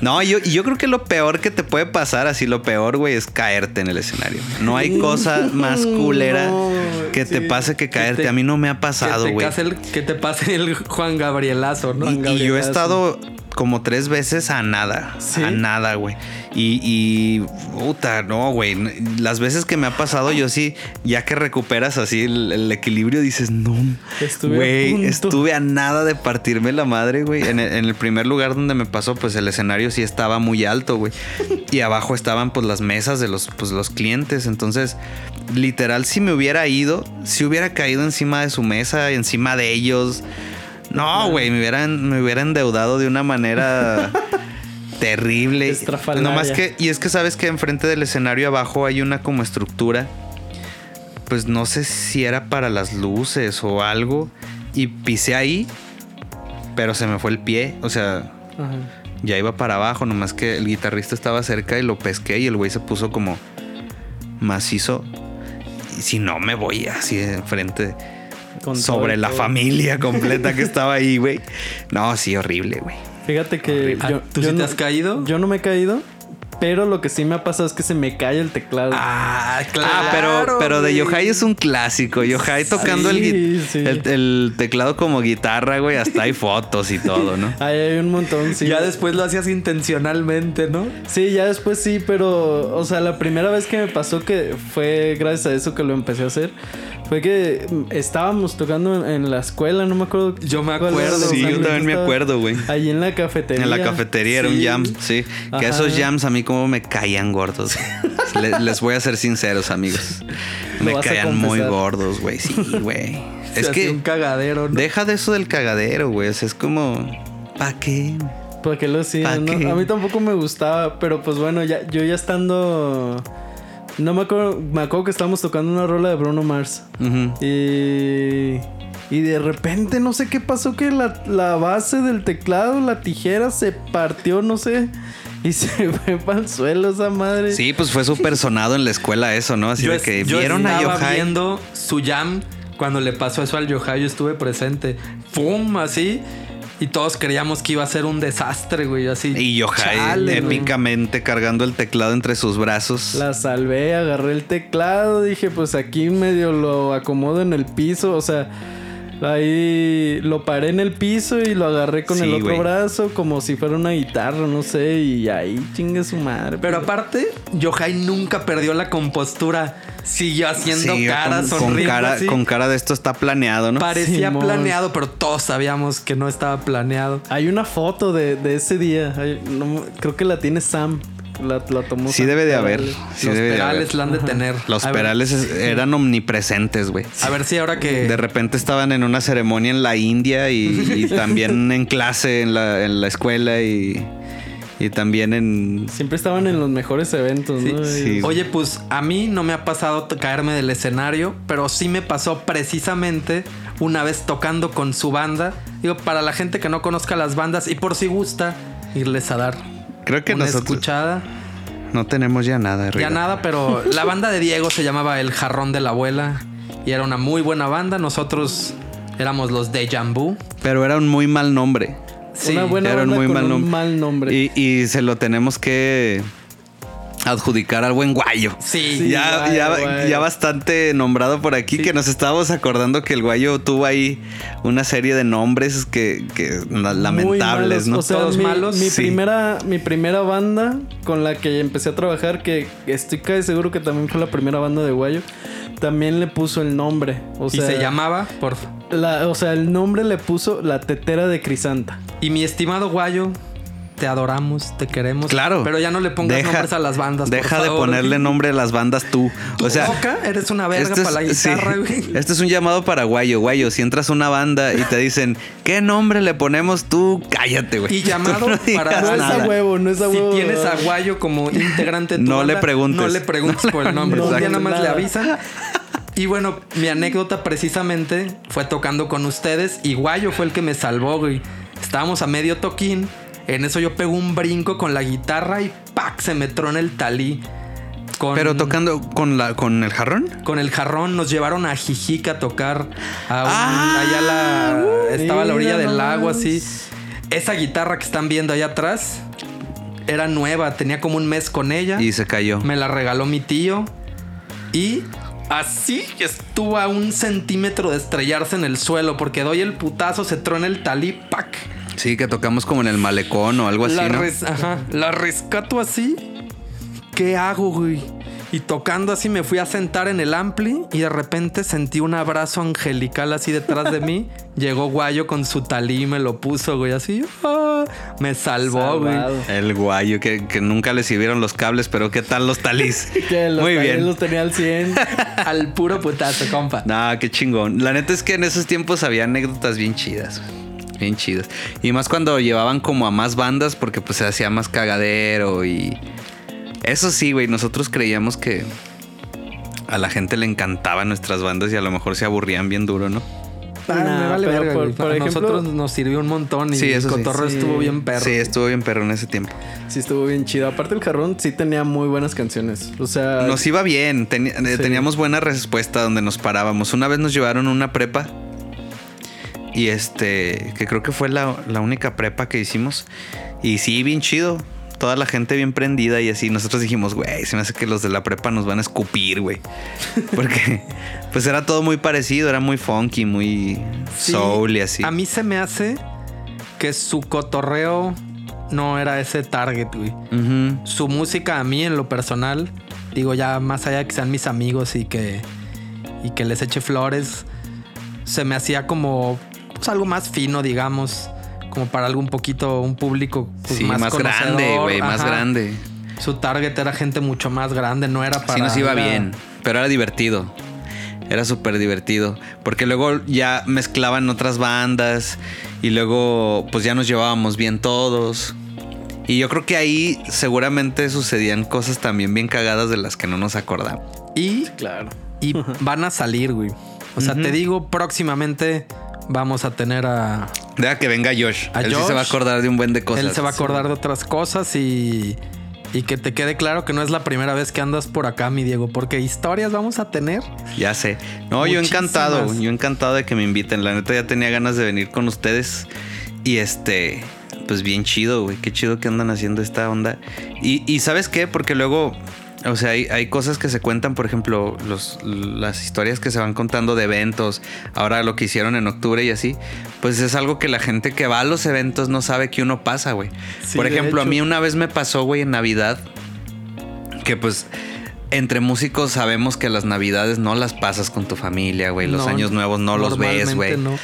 no, yo, y yo creo que lo peor que te puede pasar, así lo peor, güey, es caerte en el escenario. No hay cosa más culera No, que te pase que caerte. te- a mí no me ha que, pasado, güey. que te pase el Juan Gabrielazo, ¿no? Y, y yo he estado como tres veces a nada. ¿Sí? A nada, güey. Y, y, puta, no, güey. Las veces que me ha pasado, yo sí, ya que recuperas así el, el equilibrio, dices, no, Estuve güey, punto". estuve a nada de partirme la madre, güey. En el, en el primer lugar donde me pasó, pues el escenario sí estaba muy alto, güey. Y abajo estaban, pues, las mesas de los, pues, los clientes. Entonces, literal, si me hubiera ido, si hubiera caído encima de su mesa, encima de ellos. No, güey, me hubieran, me hubiera endeudado de una manera terrible. No más que, y es que sabes que enfrente del escenario abajo hay una como estructura. Pues no sé si era para las luces o algo. Y pisé ahí, pero se me fue el pie. O sea, Ajá. ya iba para abajo, nomás que el guitarrista estaba cerca y lo pesqué y el güey se puso como macizo. Y si no, me voy así enfrente Con sobre todo la todo. familia completa que estaba ahí, güey. No, sí, horrible, güey. Fíjate que yo, ¿Tú yo sí te no, has caído? yo no me he caído, pero lo que sí me ha pasado es que se me cae el teclado. Ah, claro. Ah, pero, pero de. Yohai es un clásico. Yohai tocando el, gui- Sí, sí. el, el teclado como guitarra, güey. Hasta hay fotos y todo, ¿no? Ahí hay un montón, sí. Ya después lo hacías intencionalmente, ¿no? Sí, ya después sí, pero, o sea, la primera vez que me pasó que fue gracias a eso que lo empecé a hacer, fue que estábamos tocando en, la escuela, no me acuerdo. Yo me acuerdo, Sí, yo también me acuerdo, güey. Ahí en la cafetería. En la cafetería era un Sí. jam, sí. Que esos jams a mí como me caían gordos. Le- les voy a ser sinceros, amigos. Me caían muy gordos, güey. Sí, güey. Es hacía un que cagadero, ¿no? deja de eso del cagadero, güey. O sea, es como... ¿Pa' qué? ¿Por qué lo ¿Pa' hacían? no? A mí tampoco me gustaba, pero pues bueno, ya, yo ya estando... No me acuerdo, me acuerdo que estábamos tocando una rola de Bruno Mars. Y, y de repente no sé qué pasó que la, la base del teclado, la tijera se partió, no sé. Y se fue para el suelo esa madre. Sí, pues fue súper sonado en la escuela eso, ¿no? Así yo de es- que yo vieron a estaba Yohai. viendo su jam cuando le pasó eso al Yohai, yo estuve presente. ¡Fum! Así. Y todos creíamos que iba a ser un desastre, güey. Así. Y Yohai Chale, güey. épicamente cargando el teclado entre sus brazos. La salvé, agarré el teclado, dije, pues aquí medio lo acomodo en el piso, o sea, ahí lo paré en el piso y lo agarré con Sí, el otro brazo como si fuera una guitarra, no sé, y ahí chingue su madre. Pero aparte, Yohai nunca perdió la compostura. Siguió haciendo Sí, cara, con, con cara, así. con cara de esto está planeado, ¿no? Parecía Simón. planeado, pero todos sabíamos que no estaba planeado. Hay una foto de, de ese día, hay- no- creo que la tiene Sam, la, la tomó Sí debe de haber. Perales. Sí Los debe de perales haber. la han de tener. Los A perales es- eran omnipresentes, güey. A ver si ahora que. De repente estaban en una ceremonia en la India y, y también en clase en la, en la escuela y, y también en... Siempre estaban en los mejores eventos, Sí, ¿no? sí. Oye, pues a mí no me ha pasado caerme del escenario, pero sí me pasó precisamente una vez tocando con su banda. Digo, para la gente que no conozca las bandas y por si gusta irles a dar Creo que una nosotros escuchada. no tenemos ya nada. Ya Riga. nada, pero la banda de Diego se llamaba El Jarrón de la Abuela y era una muy buena banda. Nosotros éramos los de Jambú. Pero era un muy mal nombre. Sí, una buena era un banda muy con mal un nombre. mal nombre. Y, y se lo tenemos que adjudicar al buen guayo. Sí. Sí. ya, guayo, ya, guayo. ya bastante nombrado por aquí, que nos estábamos acordando que el guayo tuvo ahí una serie de nombres que, que lamentables, malos. ¿no? O sea, Todos mi, malos. Mi, Sí. primera, mi primera banda con la que empecé a trabajar, que estoy casi seguro que también fue la primera banda de Guayo, también le puso el nombre. O y se llamaba, por la- o sea, el nombre le puso la tetera de Crisanta. Y mi estimado Guayo, te adoramos, te queremos. Claro. Pero ya no le pongas nombres a las bandas. por Deja de favor. ponerle nombre a las bandas tú. ¿Tú, O sea, Oca? eres una verga Este para la es- sí. guitarra, güey. Este es un llamado para Guayo. Guayo, si entras a una banda y te dicen, ¿qué nombre le ponemos tú? Cállate, güey. Y llamado no para- No es nada. a huevo, no es a Si huevo. tienes a Guayo como integrante de tu No le preguntes. No le preguntes por el nombre. No, Un día no, nada más le avisan. Y bueno, mi anécdota precisamente fue tocando con ustedes y Guayo fue el que me salvó, güey. Estábamos a medio toquín. En eso yo pego un brinco con la guitarra y ¡pac! Se me trona el talí. Con, Pero tocando con, la, con el jarrón. Con el jarrón nos llevaron a Jijica a tocar. A un- Ah, allá la, estaba a la orilla del lago así. Esa guitarra que están viendo allá atrás era nueva. Tenía como un mes con ella. Y se cayó. Me la regaló mi tío. Y así estuvo a un centímetro de estrellarse en el suelo. Porque doy el putazo, se trona el talí, ¡pac! Sí, que tocamos como en el malecón o algo así, la, ¿no? res- ajá, la rescato así. ¿Qué hago, güey? Y tocando así me fui a sentar en el ampli y de repente sentí un abrazo angelical así detrás de mí. Llegó Guayo con su talí y me lo puso, güey, así. ah, me salvó, güey. El guayo, que, que nunca le sirvieron los cables, pero ¿qué tal los talís? Que los Muy bien. los tenía al 100. Al puro putazo, compa. Nah, qué chingón. La neta es que en esos tiempos había anécdotas bien chidas. Bien chidas. Y más cuando llevaban como a más bandas porque pues se hacía más cagadero y... Eso sí, güey, nosotros creíamos que a la gente le encantaban nuestras bandas y a lo mejor se aburrían bien duro, ¿no? Ah, me Nah, vale pero verga, por- güey. por A ejemplo- nosotros nos sirvió un montón y Sí, el sí. Sí. estuvo bien perro. Sí, estuvo bien perro en ese tiempo. Sí, estuvo bien chido. Aparte, el jarrón sí tenía muy buenas canciones. O sea, Nos iba bien, teníamos buena respuesta donde nos parábamos. Una vez nos llevaron a una prepa y este, que creo que fue la, la única prepa que hicimos. Y sí, bien chido. Toda la gente bien prendida y así. Nosotros dijimos, güey, se me hace que los de la prepa nos van a escupir, güey. Porque pues era todo muy parecido, era muy funky, muy Sí, soul y así. A mí se me hace que su cotorreo no era ese target, güey. Su música a mí en lo personal, digo ya más allá de que sean mis amigos y que y que les eche flores, se me hacía como pues, algo más fino, digamos, como para algo un poquito un público pues, sí, más, grande, güey, más grande. Su target era gente mucho más grande, no era para Sí nos iba era- bien, pero era divertido. Era súper divertido. Porque luego ya mezclaban otras bandas y luego pues ya nos llevábamos bien todos. Y yo creo que ahí seguramente sucedían cosas también bien cagadas de las que no nos acordamos. Y claro. y van a salir, güey. O sea, te digo, próximamente vamos a tener a Deja que venga Josh. A Él sí se va a acordar de un buen de cosas. Él se va a acordar de otras cosas y, y que te quede claro que no es la primera vez que andas por acá, mi Diego, porque historias vamos a tener. Ya sé. No, yo encantado. Yo encantado de que me inviten. La neta ya tenía ganas de venir con ustedes. Y este, pues bien chido, güey. Qué chido que andan haciendo esta onda. Y, y ¿sabes qué? Porque luego, o sea, hay, hay cosas que se cuentan, por ejemplo, los, las historias que se van contando de eventos. Ahora lo que hicieron en octubre y así. Pues es algo que la gente que va a los eventos no sabe que uno pasa, güey. Sí, por ejemplo, a mí una vez me pasó, güey, en Navidad. Que pues entre músicos sabemos que las navidades no las pasas con tu familia, güey. Los No, años nuevos no los ves, güey. no.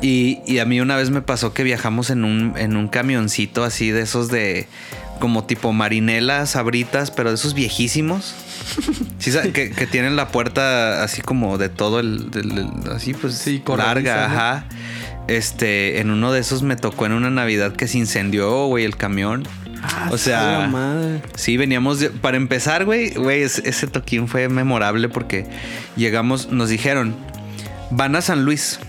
Y, y a mí una vez me pasó que viajamos en un, en un camioncito así de esos de como tipo marinelas, sabritas, pero de esos viejísimos. Sí, que, que tienen la puerta así como de todo el, así pues Sí, larga, ajá. Este, en uno de esos me tocó en una Navidad que se incendió, güey, el camión. Ah, o sea, madre. Sí, veníamos de- para empezar, güey, güey, es- ese toquín fue memorable porque llegamos, nos dijeron, van a San Luis.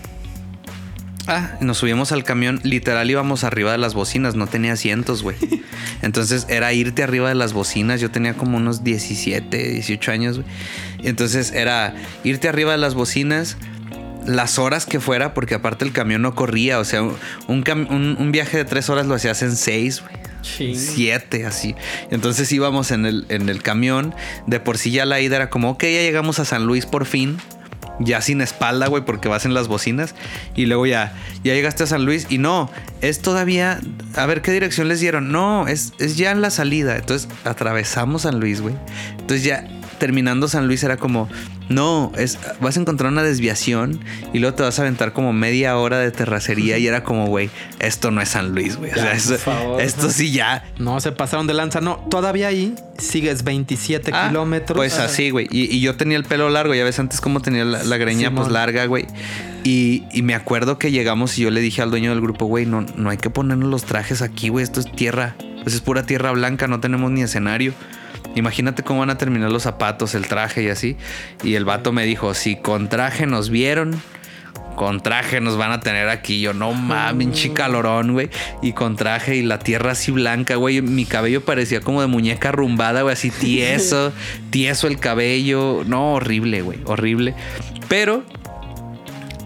Ah, nos subimos al camión, literal íbamos arriba de las bocinas, no tenía asientos, güey. Entonces era irte arriba de las bocinas, yo tenía como unos 17, 18 años, güey. Entonces era irte arriba de las bocinas, las horas que fuera, porque aparte el camión no corría, o sea, un, cam- un- un viaje de tres horas lo hacías en seis, güey. Ching. siete, así. Entonces íbamos en el, en el camión. De por sí ya la ida era como, ok, ya llegamos a San Luis por fin. Ya sin espalda, güey, porque vas en las bocinas. Y luego ya, ya llegaste a San Luis. Y no, es todavía. A ver qué dirección les dieron. No, es, es ya en la salida. Entonces atravesamos San Luis, güey. Entonces ya terminando San Luis era como, no, es, vas a encontrar una desviación y luego te vas a aventar como media hora de terracería y era como, güey, esto no es San Luis, güey. O sea, esto sí ya. No, se pasaron de lanza. No, todavía ahí sigues 27 Ah, kilómetros. Pues así, güey. Y, y yo tenía el pelo largo, ya ves antes cómo tenía la, la greña pues larga, güey. Y, y me acuerdo que llegamos y yo le dije al dueño del grupo, güey, no, no hay que ponernos los trajes aquí, güey. Esto es tierra. Pues es pura tierra blanca, no tenemos ni escenario. Imagínate cómo van a terminar los zapatos, el traje y así. Y el vato me dijo, si con traje nos vieron, con traje nos van a tener aquí. Yo, no mames, pinche calorón, güey. Y con traje y la tierra así blanca, güey. Mi cabello parecía como de muñeca arrumbada, güey, así tieso, tieso el cabello. No, horrible, güey, horrible. Pero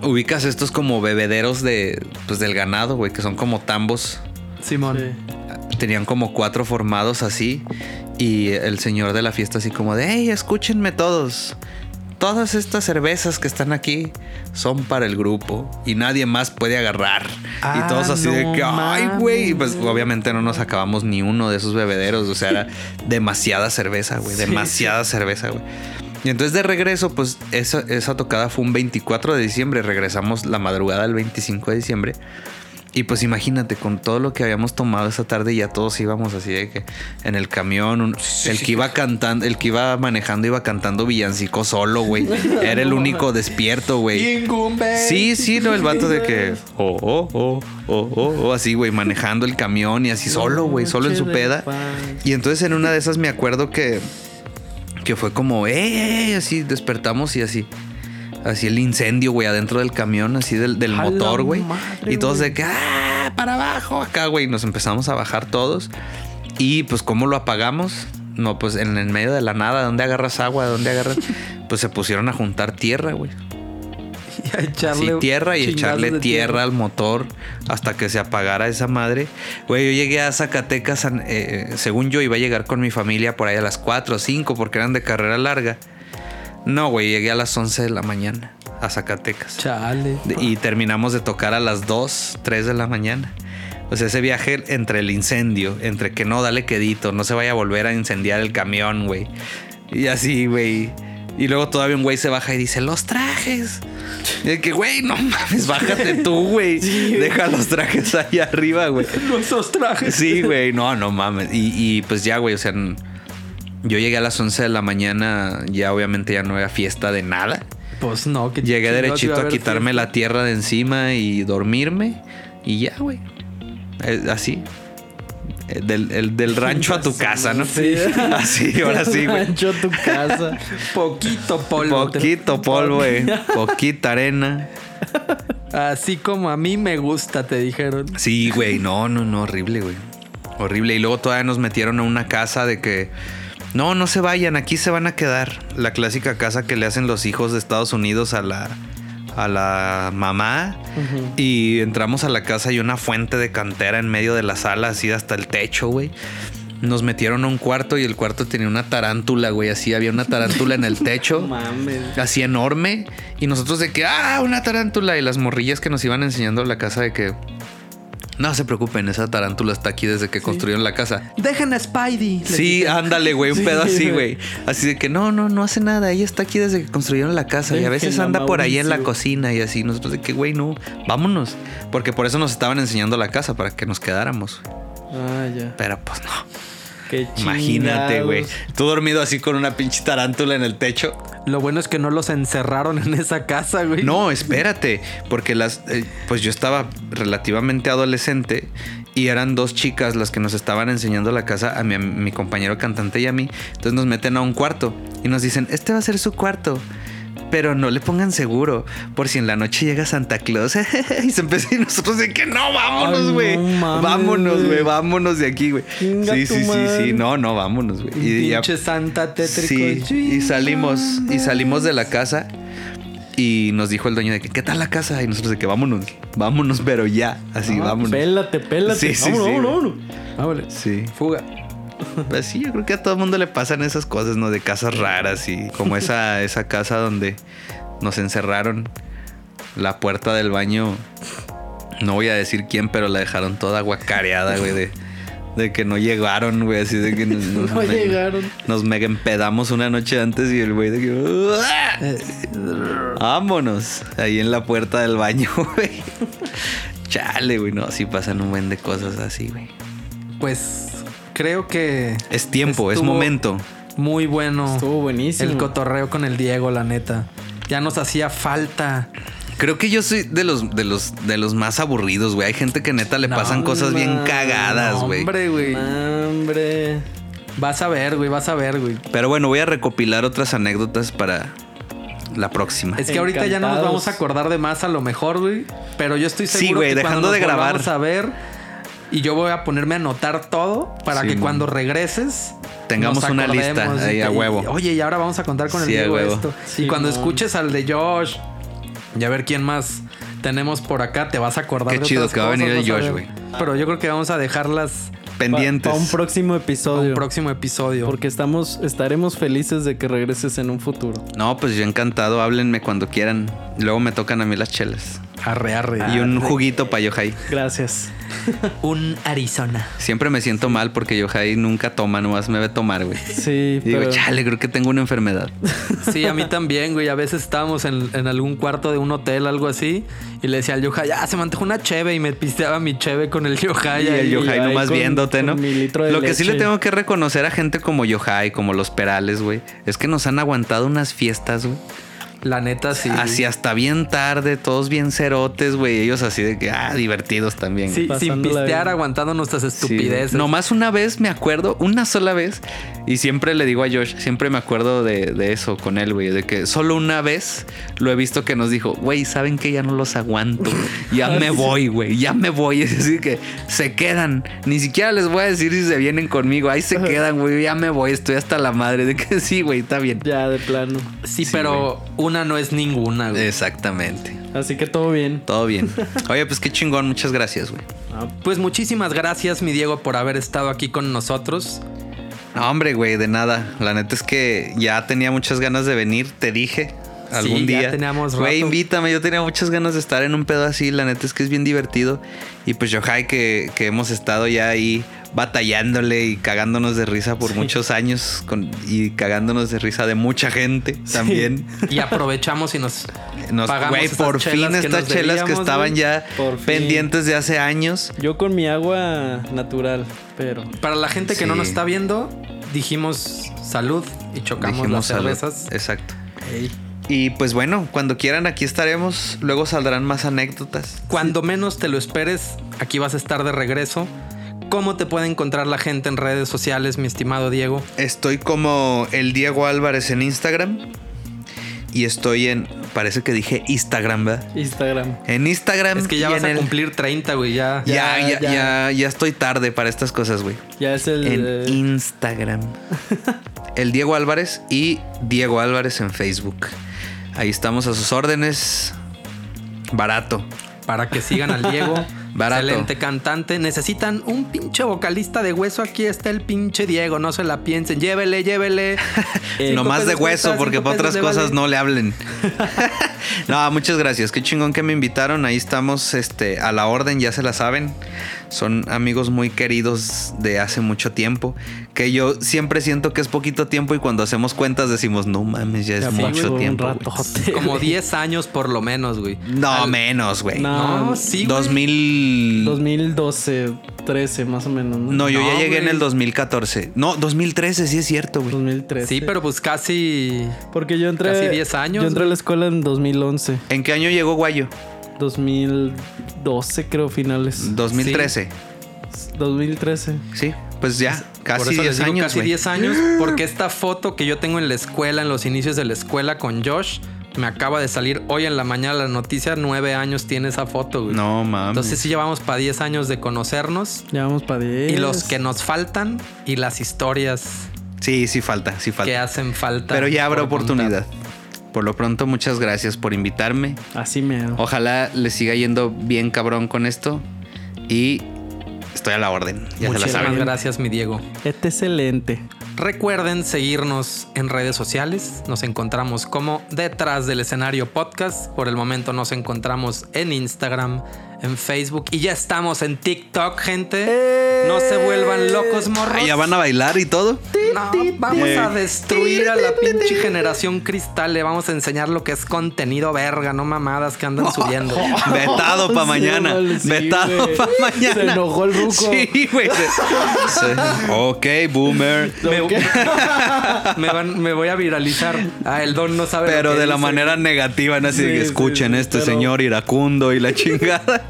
ubicas estos como bebederos de, pues, del ganado, güey, que son como tambos. Simón. Sí. Tenían como cuatro formados así. Y el señor de la fiesta así como de, hey, escúchenme todos. Todas estas cervezas que están aquí son para el grupo y nadie más puede agarrar. Ah, y todos así de que, ay, güey. Y pues obviamente no nos acabamos ni uno de esos bebederos. O sea, era demasiada cerveza, güey. Sí, demasiada cerveza, güey. Y entonces de regreso, pues esa, esa tocada fue un 24 de diciembre. Regresamos la madrugada del 25 de diciembre. Y pues imagínate, con todo lo que habíamos tomado esa tarde, ya todos íbamos así de que en el camión, un- el que iba cantando, el que iba manejando iba cantando villancico solo, güey. Era el único despierto, güey. Sí, sí, no, el vato de que, oh, oh, oh, oh, oh, oh, así, güey, manejando el camión y así solo, güey, solo en su peda. Y entonces en una de esas me acuerdo que, que fue como, ¡eh! así despertamos y así. Así el incendio, güey, adentro del camión, así del, del ¡A la motor, güey. Y todos de que, ¡ah! Para abajo, acá, güey. Nos empezamos a bajar todos. Y pues, ¿cómo lo apagamos? No, pues en el medio de la nada, ¿dónde agarras agua? ¿Dónde agarras? Pues se pusieron a juntar tierra, güey. Y a echarle Sí, tierra y echarle tierra al motor hasta que se apagara esa madre. Güey, yo llegué a Zacatecas, an- eh, según yo iba a llegar con mi familia por ahí a las 4 o 5 porque eran de carrera larga. No, güey, llegué a las 11 de la mañana a Zacatecas. Chale. De- Y terminamos de tocar a las 2, 3 de la mañana. O sea, ese viaje entre el incendio, entre que no, dale quedito, no se vaya a volver a incendiar el camión, güey. Y así, güey. Y luego todavía un güey se baja y dice, los trajes. Y de que, güey, no mames, bájate tú, güey. Deja los trajes ahí arriba, güey. Nuestros trajes. Sí, güey, no, no mames. Y, y, pues ya, güey, o sea, yo llegué a las 11 de la mañana, ya obviamente ya no había fiesta de nada. Pues no, que Llegué derechito a haber quitarme fiesta. la tierra de encima y dormirme. Y ya, güey. Eh, Así. Eh, Del, el- del rancho a tu casa, ¿no? Sí. Así, ahora sí, güey. Rancho a tu casa. Poquito polvo. Poquito polvo, güey. Poquita arena. Así como a mí me gusta, te dijeron. Sí, güey. No, no, no. Horrible, güey. Horrible. Y luego todavía nos metieron a una casa de que. No, no se vayan, aquí se van a quedar. La clásica casa que le hacen los hijos de Estados Unidos a la, a la mamá. Y entramos a la casa y una fuente de cantera en medio de la sala, así hasta el techo, güey. Nos metieron a un cuarto y el cuarto tenía una tarántula, güey. Así había una tarántula en el techo. Mames. así enorme. Y nosotros de que, ah, una tarántula. Y las morrillas que nos iban enseñando la casa de que, no se preocupen, esa tarántula está aquí desde que construyeron la casa. Dejen a Spidey. Sí, ándale, güey, un Sí, pedo así, güey. Así de que no, no, no hace nada. Ella está aquí desde que construyeron la casa y a veces anda por ahí en la cocina y así. Nosotros de que, güey, no, vámonos. Porque por eso nos estaban enseñando la casa, para que nos quedáramos. Ah, ya. Pero pues no. Qué Imagínate, güey. Tú dormido así con una pinche tarántula en el techo. Lo bueno es que no los encerraron en esa casa, güey. No, espérate, porque las, eh, pues yo estaba relativamente adolescente y eran dos chicas las que nos estaban enseñando la casa a mi, a mi compañero cantante y a mí. Entonces nos meten a un cuarto y nos dicen, este va a ser su cuarto. Pero no le pongan seguro, por si en la noche llega Santa Claus. y se empezó y nosotros de que no, vámonos, no güey. vámonos, güey, vámonos de aquí, güey. Sí, sí, sí, sí. No, no, vámonos, güey. Y ya- Pinche santa tétrico. Sí, y salimos, y salimos de la casa. Y nos dijo el dueño de que, ¿qué tal la casa? Y nosotros de que vámonos, vámonos, pero ya. Así, Ah, vámonos. Pélate, pélate. Sí, sí, vámonos, sí, vámonos, vámonos. Vámonos. Sí. Fuga. Pues sí, yo creo que a todo el mundo le pasan esas cosas, ¿no? De casas raras y como esa, esa casa donde nos encerraron. La puerta del baño, no voy a decir quién, pero la dejaron toda guacareada, güey, de, de que no llegaron, güey, así de que nos, nos No me- llegaron. nos mega empedamos una noche antes y el güey de que... Vámonos, ahí en la puerta del baño, güey. Chale, güey, no, sí pasan un buen de cosas así, güey. Pues creo que Es tiempo, es momento. muy bueno Estuvo buenísimo. el cotorreo con el Diego, la neta. Ya nos hacía falta. Creo que yo soy de los, de los, de los más aburridos, güey. Hay gente que neta le No, pasan cosas bien cagadas, güey. Hombre, güey. Hombre. Vas a ver, güey, vas a ver, güey. Pero bueno, voy a recopilar otras anécdotas para la próxima. Es que ahorita ya no nos vamos a acordar de más a lo mejor, güey. Pero yo estoy Sí, seguro güey, que dejando cuando de nos grabar. volvamos a ver y yo voy a ponerme a anotar todo para Sí, que cuando regreses Tengamos nos una lista ahí a huevo. Oye, y ahora vamos a contar con el Sí, a Diego huevo. esto. Sí, y cuando escuches al de Josh y a ver quién más tenemos por acá, te vas a acordar Qué de chido que va a venir el a Josh, güey. Pero yo creo que vamos a dejarlas Pendientes. Para un próximo episodio. un próximo episodio. Porque estamos, estaremos felices de que regreses en un futuro. No, pues yo encantado. Háblenme cuando quieran. Luego me tocan a mí las chelas. Arre, arre. y un juguito para Yohai. Gracias. un Arizona. Siempre me siento mal porque Yohai nunca toma, nomás me ve tomar, güey. Sí, Y digo, pero chale, creo que tengo una enfermedad. Sí, a mí también, güey. A veces estábamos en, en algún cuarto de un hotel, algo así, y le decía al Yohai, ya se me antojó una cheve y me pisteaba mi cheve con el Yohai. Y el. Yohai nomás con- viéndote, ¿no? con mi litro de Lo que sí le tengo que reconocer a gente como Yohai, como los Perales, güey, es que nos han aguantado unas fiestas, güey. La neta, sí. Así hasta bien tarde, todos bien cerotes, güey. Ellos así de que, ah, divertidos también. Sí, sin pistear, bien. aguantando nuestras Sí, estupideces. Nomás una vez me acuerdo, una sola vez, y siempre le digo a Josh, siempre me acuerdo de, de eso con él, güey, de que solo una vez lo he visto que nos dijo, güey, ¿saben que ya no los aguanto? Ya me voy, güey, ya me voy. Es decir, que se quedan. Ni siquiera les voy a decir si se vienen conmigo. Ahí se quedan, güey, ya me voy, estoy hasta la madre de que sí, güey, está bien. ya de plano. Sí, pero una no es ninguna, güey. Exactamente. Así que todo bien. Todo bien. Oye, pues qué chingón, muchas gracias, güey. Ah, Pues muchísimas gracias, mi Diego, por haber estado aquí con nosotros. No, hombre, güey, de nada. La neta es que ya tenía muchas ganas de venir, te dije. Algún Sí, ya día. Güey, invítame. Yo tenía muchas ganas de estar en un pedo así. La neta es que es bien divertido. Y pues Yohai, que, que hemos estado ya ahí batallándole y cagándonos de risa por muchos años. Con, y cagándonos de risa de mucha gente también. Y aprovechamos y nos Nos, pagamos esas por fin estas chelas que estaban ya pendientes de hace años. Yo con mi agua natural, pero. Para la gente que no nos está viendo, dijimos salud y chocamos Dijimos las salud. cervezas. Exacto. Y pues bueno, cuando quieran aquí estaremos. Luego saldrán más anécdotas. Cuando menos te lo esperes, aquí vas a estar de regreso. ¿Cómo te puede encontrar la gente en redes sociales, mi estimado Diego? Estoy como el Diego Álvarez en Instagram. Y estoy en. Parece que dije Instagram, ¿verdad? Instagram. En Instagram. Es que ya vas a el- cumplir 30, güey, ya. Ya, Ya, ya, ya. ya, ya estoy tarde para estas cosas, güey. Ya es el. En eh, Instagram. el Diego Álvarez y Diego Álvarez en Facebook. Ahí estamos a sus órdenes. Barato. Para que sigan al Diego. Barato. Excelente cantante. Necesitan un pinche vocalista de hueso. Aquí está el pinche Diego. No se la piensen. Llévele, llévele. Eh, no más de hueso, porque para otras cosas no le hablen. no, muchas gracias. Qué chingón que me invitaron. Ahí estamos este, a la orden, ya se la saben. Son amigos muy queridos de hace mucho tiempo. Que yo siempre siento que es poquito tiempo y cuando hacemos cuentas decimos, no mames, ya es ya mucho tiempo. güey". ratote, Como güey. 10 años por lo menos, güey. No, Al- menos, güey. No, No, sí, güey. 2000. 2012, 13 más o menos, ¿no? No, yo ya llegué en el 2014. No, 2013, sí es cierto, güey. 2013. Sí, pero pues casi. Porque yo entré. Casi 10 años, Yo entré a la escuela en 2011. ¿En qué año llegó Guayo? 2012, creo, finales. 2013. 2013. Sí, pues ya, Por casi eso 10 les digo años. casi güey. 10 años. Porque esta foto que yo tengo en la escuela, en los inicios de la escuela con Josh, me acaba de salir hoy en la mañana la noticia. 9 años tiene esa foto, güey. No mames. Entonces sí llevamos para 10 años de conocernos. Ya vamos para 10. Y los que nos faltan y las historias Sí, sí falta, sí falta. que hacen falta. Pero ya habrá por contar. Por lo pronto, muchas gracias por invitarme. Así me. Ojalá les siga yendo bien cabrón con esto. Y estoy a la orden. Ya se la Muchísimas saben. gracias, mi Diego. Este excelente. Recuerden seguirnos en redes sociales. Nos encontramos como Detrás del Escenario Podcast. Por el momento nos encontramos en Instagram, en Facebook y ya estamos en TikTok, gente. No se vuelvan locos, morros. Ah, ¿Ya van a bailar y todo? No, vamos a destruir a la pinche generación cristal. Le vamos a enseñar lo que es contenido verga, no mamadas que andan subiendo. Vetado para mañana. sí, Vetado para mañana. Se enojó el ruco. Sí, güey. Ok, boomer. Me, me van- me voy a viralizar. Ah, el don no sabe. lo Pero que de la dice. manera negativa, ¿no? Así que escuchen sí, este pero- señor iracundo y la chingada.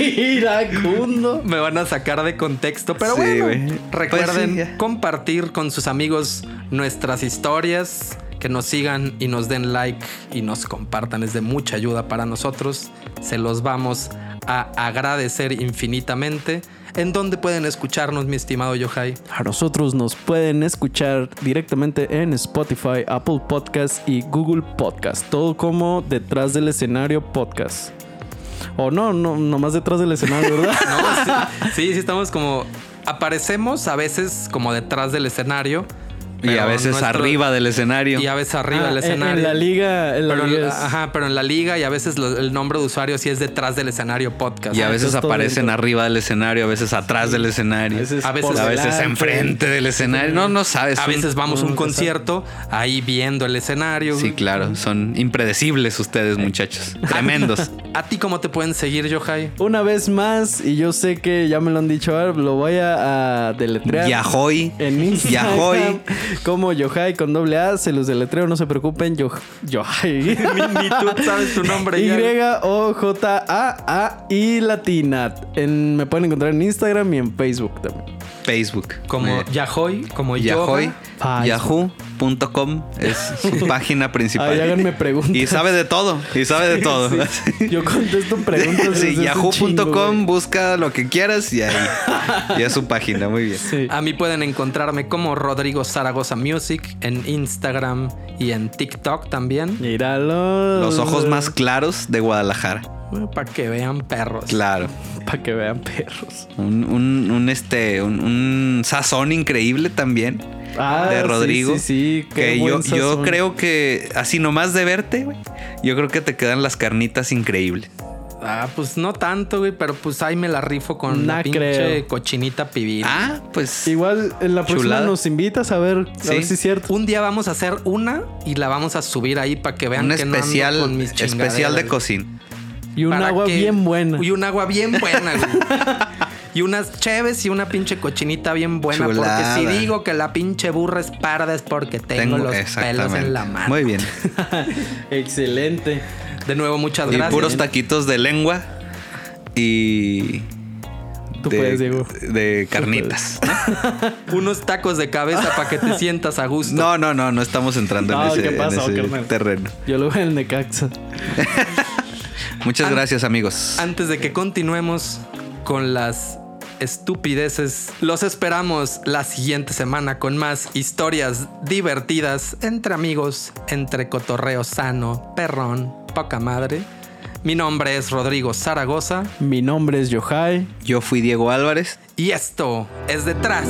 Iracundo. Me van a sacar de contexto, pero Sí, bueno, recuerden Pues sí, ya. compartir con sus amigos nuestras historias, que nos sigan y nos den like y nos compartan, es de mucha ayuda para nosotros. Se los vamos a agradecer infinitamente. ¿En dónde pueden escucharnos, mi estimado Yohai? A nosotros nos pueden escuchar directamente en Spotify, Apple Podcast y Google Podcast. Todo como detrás del escenario podcast. O no, no, nomás detrás del escenario, ¿verdad? No, sí, sí, sí, estamos como aparecemos a veces como detrás del escenario Y a veces nuestro- arriba del escenario. y a veces arriba Ah, del en- escenario. En la liga. En la Pero, en liga es- ajá, pero en la liga y a veces lo- el nombre de usuario sí es detrás del escenario podcast. Y a veces todo aparecen arriba del escenario, a veces atrás del escenario. A veces, A veces- a enfrente del escenario. No, no sabes. a veces vamos a un concierto ahí viendo el escenario. Sí, claro. Son impredecibles ustedes, muchachos. Tremendos. ¿A ti cómo te pueden seguir, Yohai? Una vez más, y yo sé que ya me lo han dicho, ahora lo voy a, a deletrear. Yahoy. En Instagram. Yahoy. Como Yohai con doble A, se los deletreo, no se preocupen. Yo, Yohai. ni, ni tú sabes tu nombre. Y-O-J-A-A y latina. En, me pueden encontrar en Instagram y en Facebook también. Facebook. Como Eh, Yahoy, como Yahoy. Yahoo.com es su página principal. Ahí háganme preguntas. Y sabe de todo. Y sabe de todo. Sí, Yo contesto preguntas. Sí, yahoo.com, busca lo que quieras y ahí. Ya es su página, muy bien. Sí. A mí pueden encontrarme como Rodrigo Zaragoza Music en Instagram y en TikTok también. Míralo. Los ojos más claros de Guadalajara. Para que vean perros. Claro. Para que vean perros. Un, un, un, este, un, un sazón increíble también Ah, de sí, Rodrigo. Sí, sí, qué que yo, yo creo que así nomás de verte, güey, yo creo que te quedan las carnitas increíbles. Ah, pues no tanto, güey, pero pues ahí me la rifo con Nah, la pinche creo. cochinita pibil. Ah, pues. Igual en la próxima Chulada. nos invitas a ver, a Sí. ver si es cierto. Un día vamos a hacer una y la vamos a subir ahí para que vean un que no ando especial, con mis especial de cocina. Y un agua que- bien buena. Y un agua bien buena, güey. y unas cheves y una pinche cochinita bien buena. Chulada. Porque si digo que la pinche burra es parda es porque tengo, los pelos en la mano. Muy bien. Excelente. De nuevo, muchas Y gracias. puros taquitos de lengua y. Tú de, puedes, Diego. De carnitas. Unos tacos de cabeza para que te sientas a gusto. No, no, no, no estamos entrando No, en ese, ¿qué en ese terreno. Yo lo veo en el Necaxa. Muchas An- gracias, amigos. Antes de que continuemos con las estupideces, los esperamos la siguiente semana con más historias divertidas entre amigos, entre cotorreo sano, perrón, poca madre. Mi nombre es Rodrigo Zaragoza Mi nombre es Yohai. Yo fui Diego Álvarez. y esto es detrás.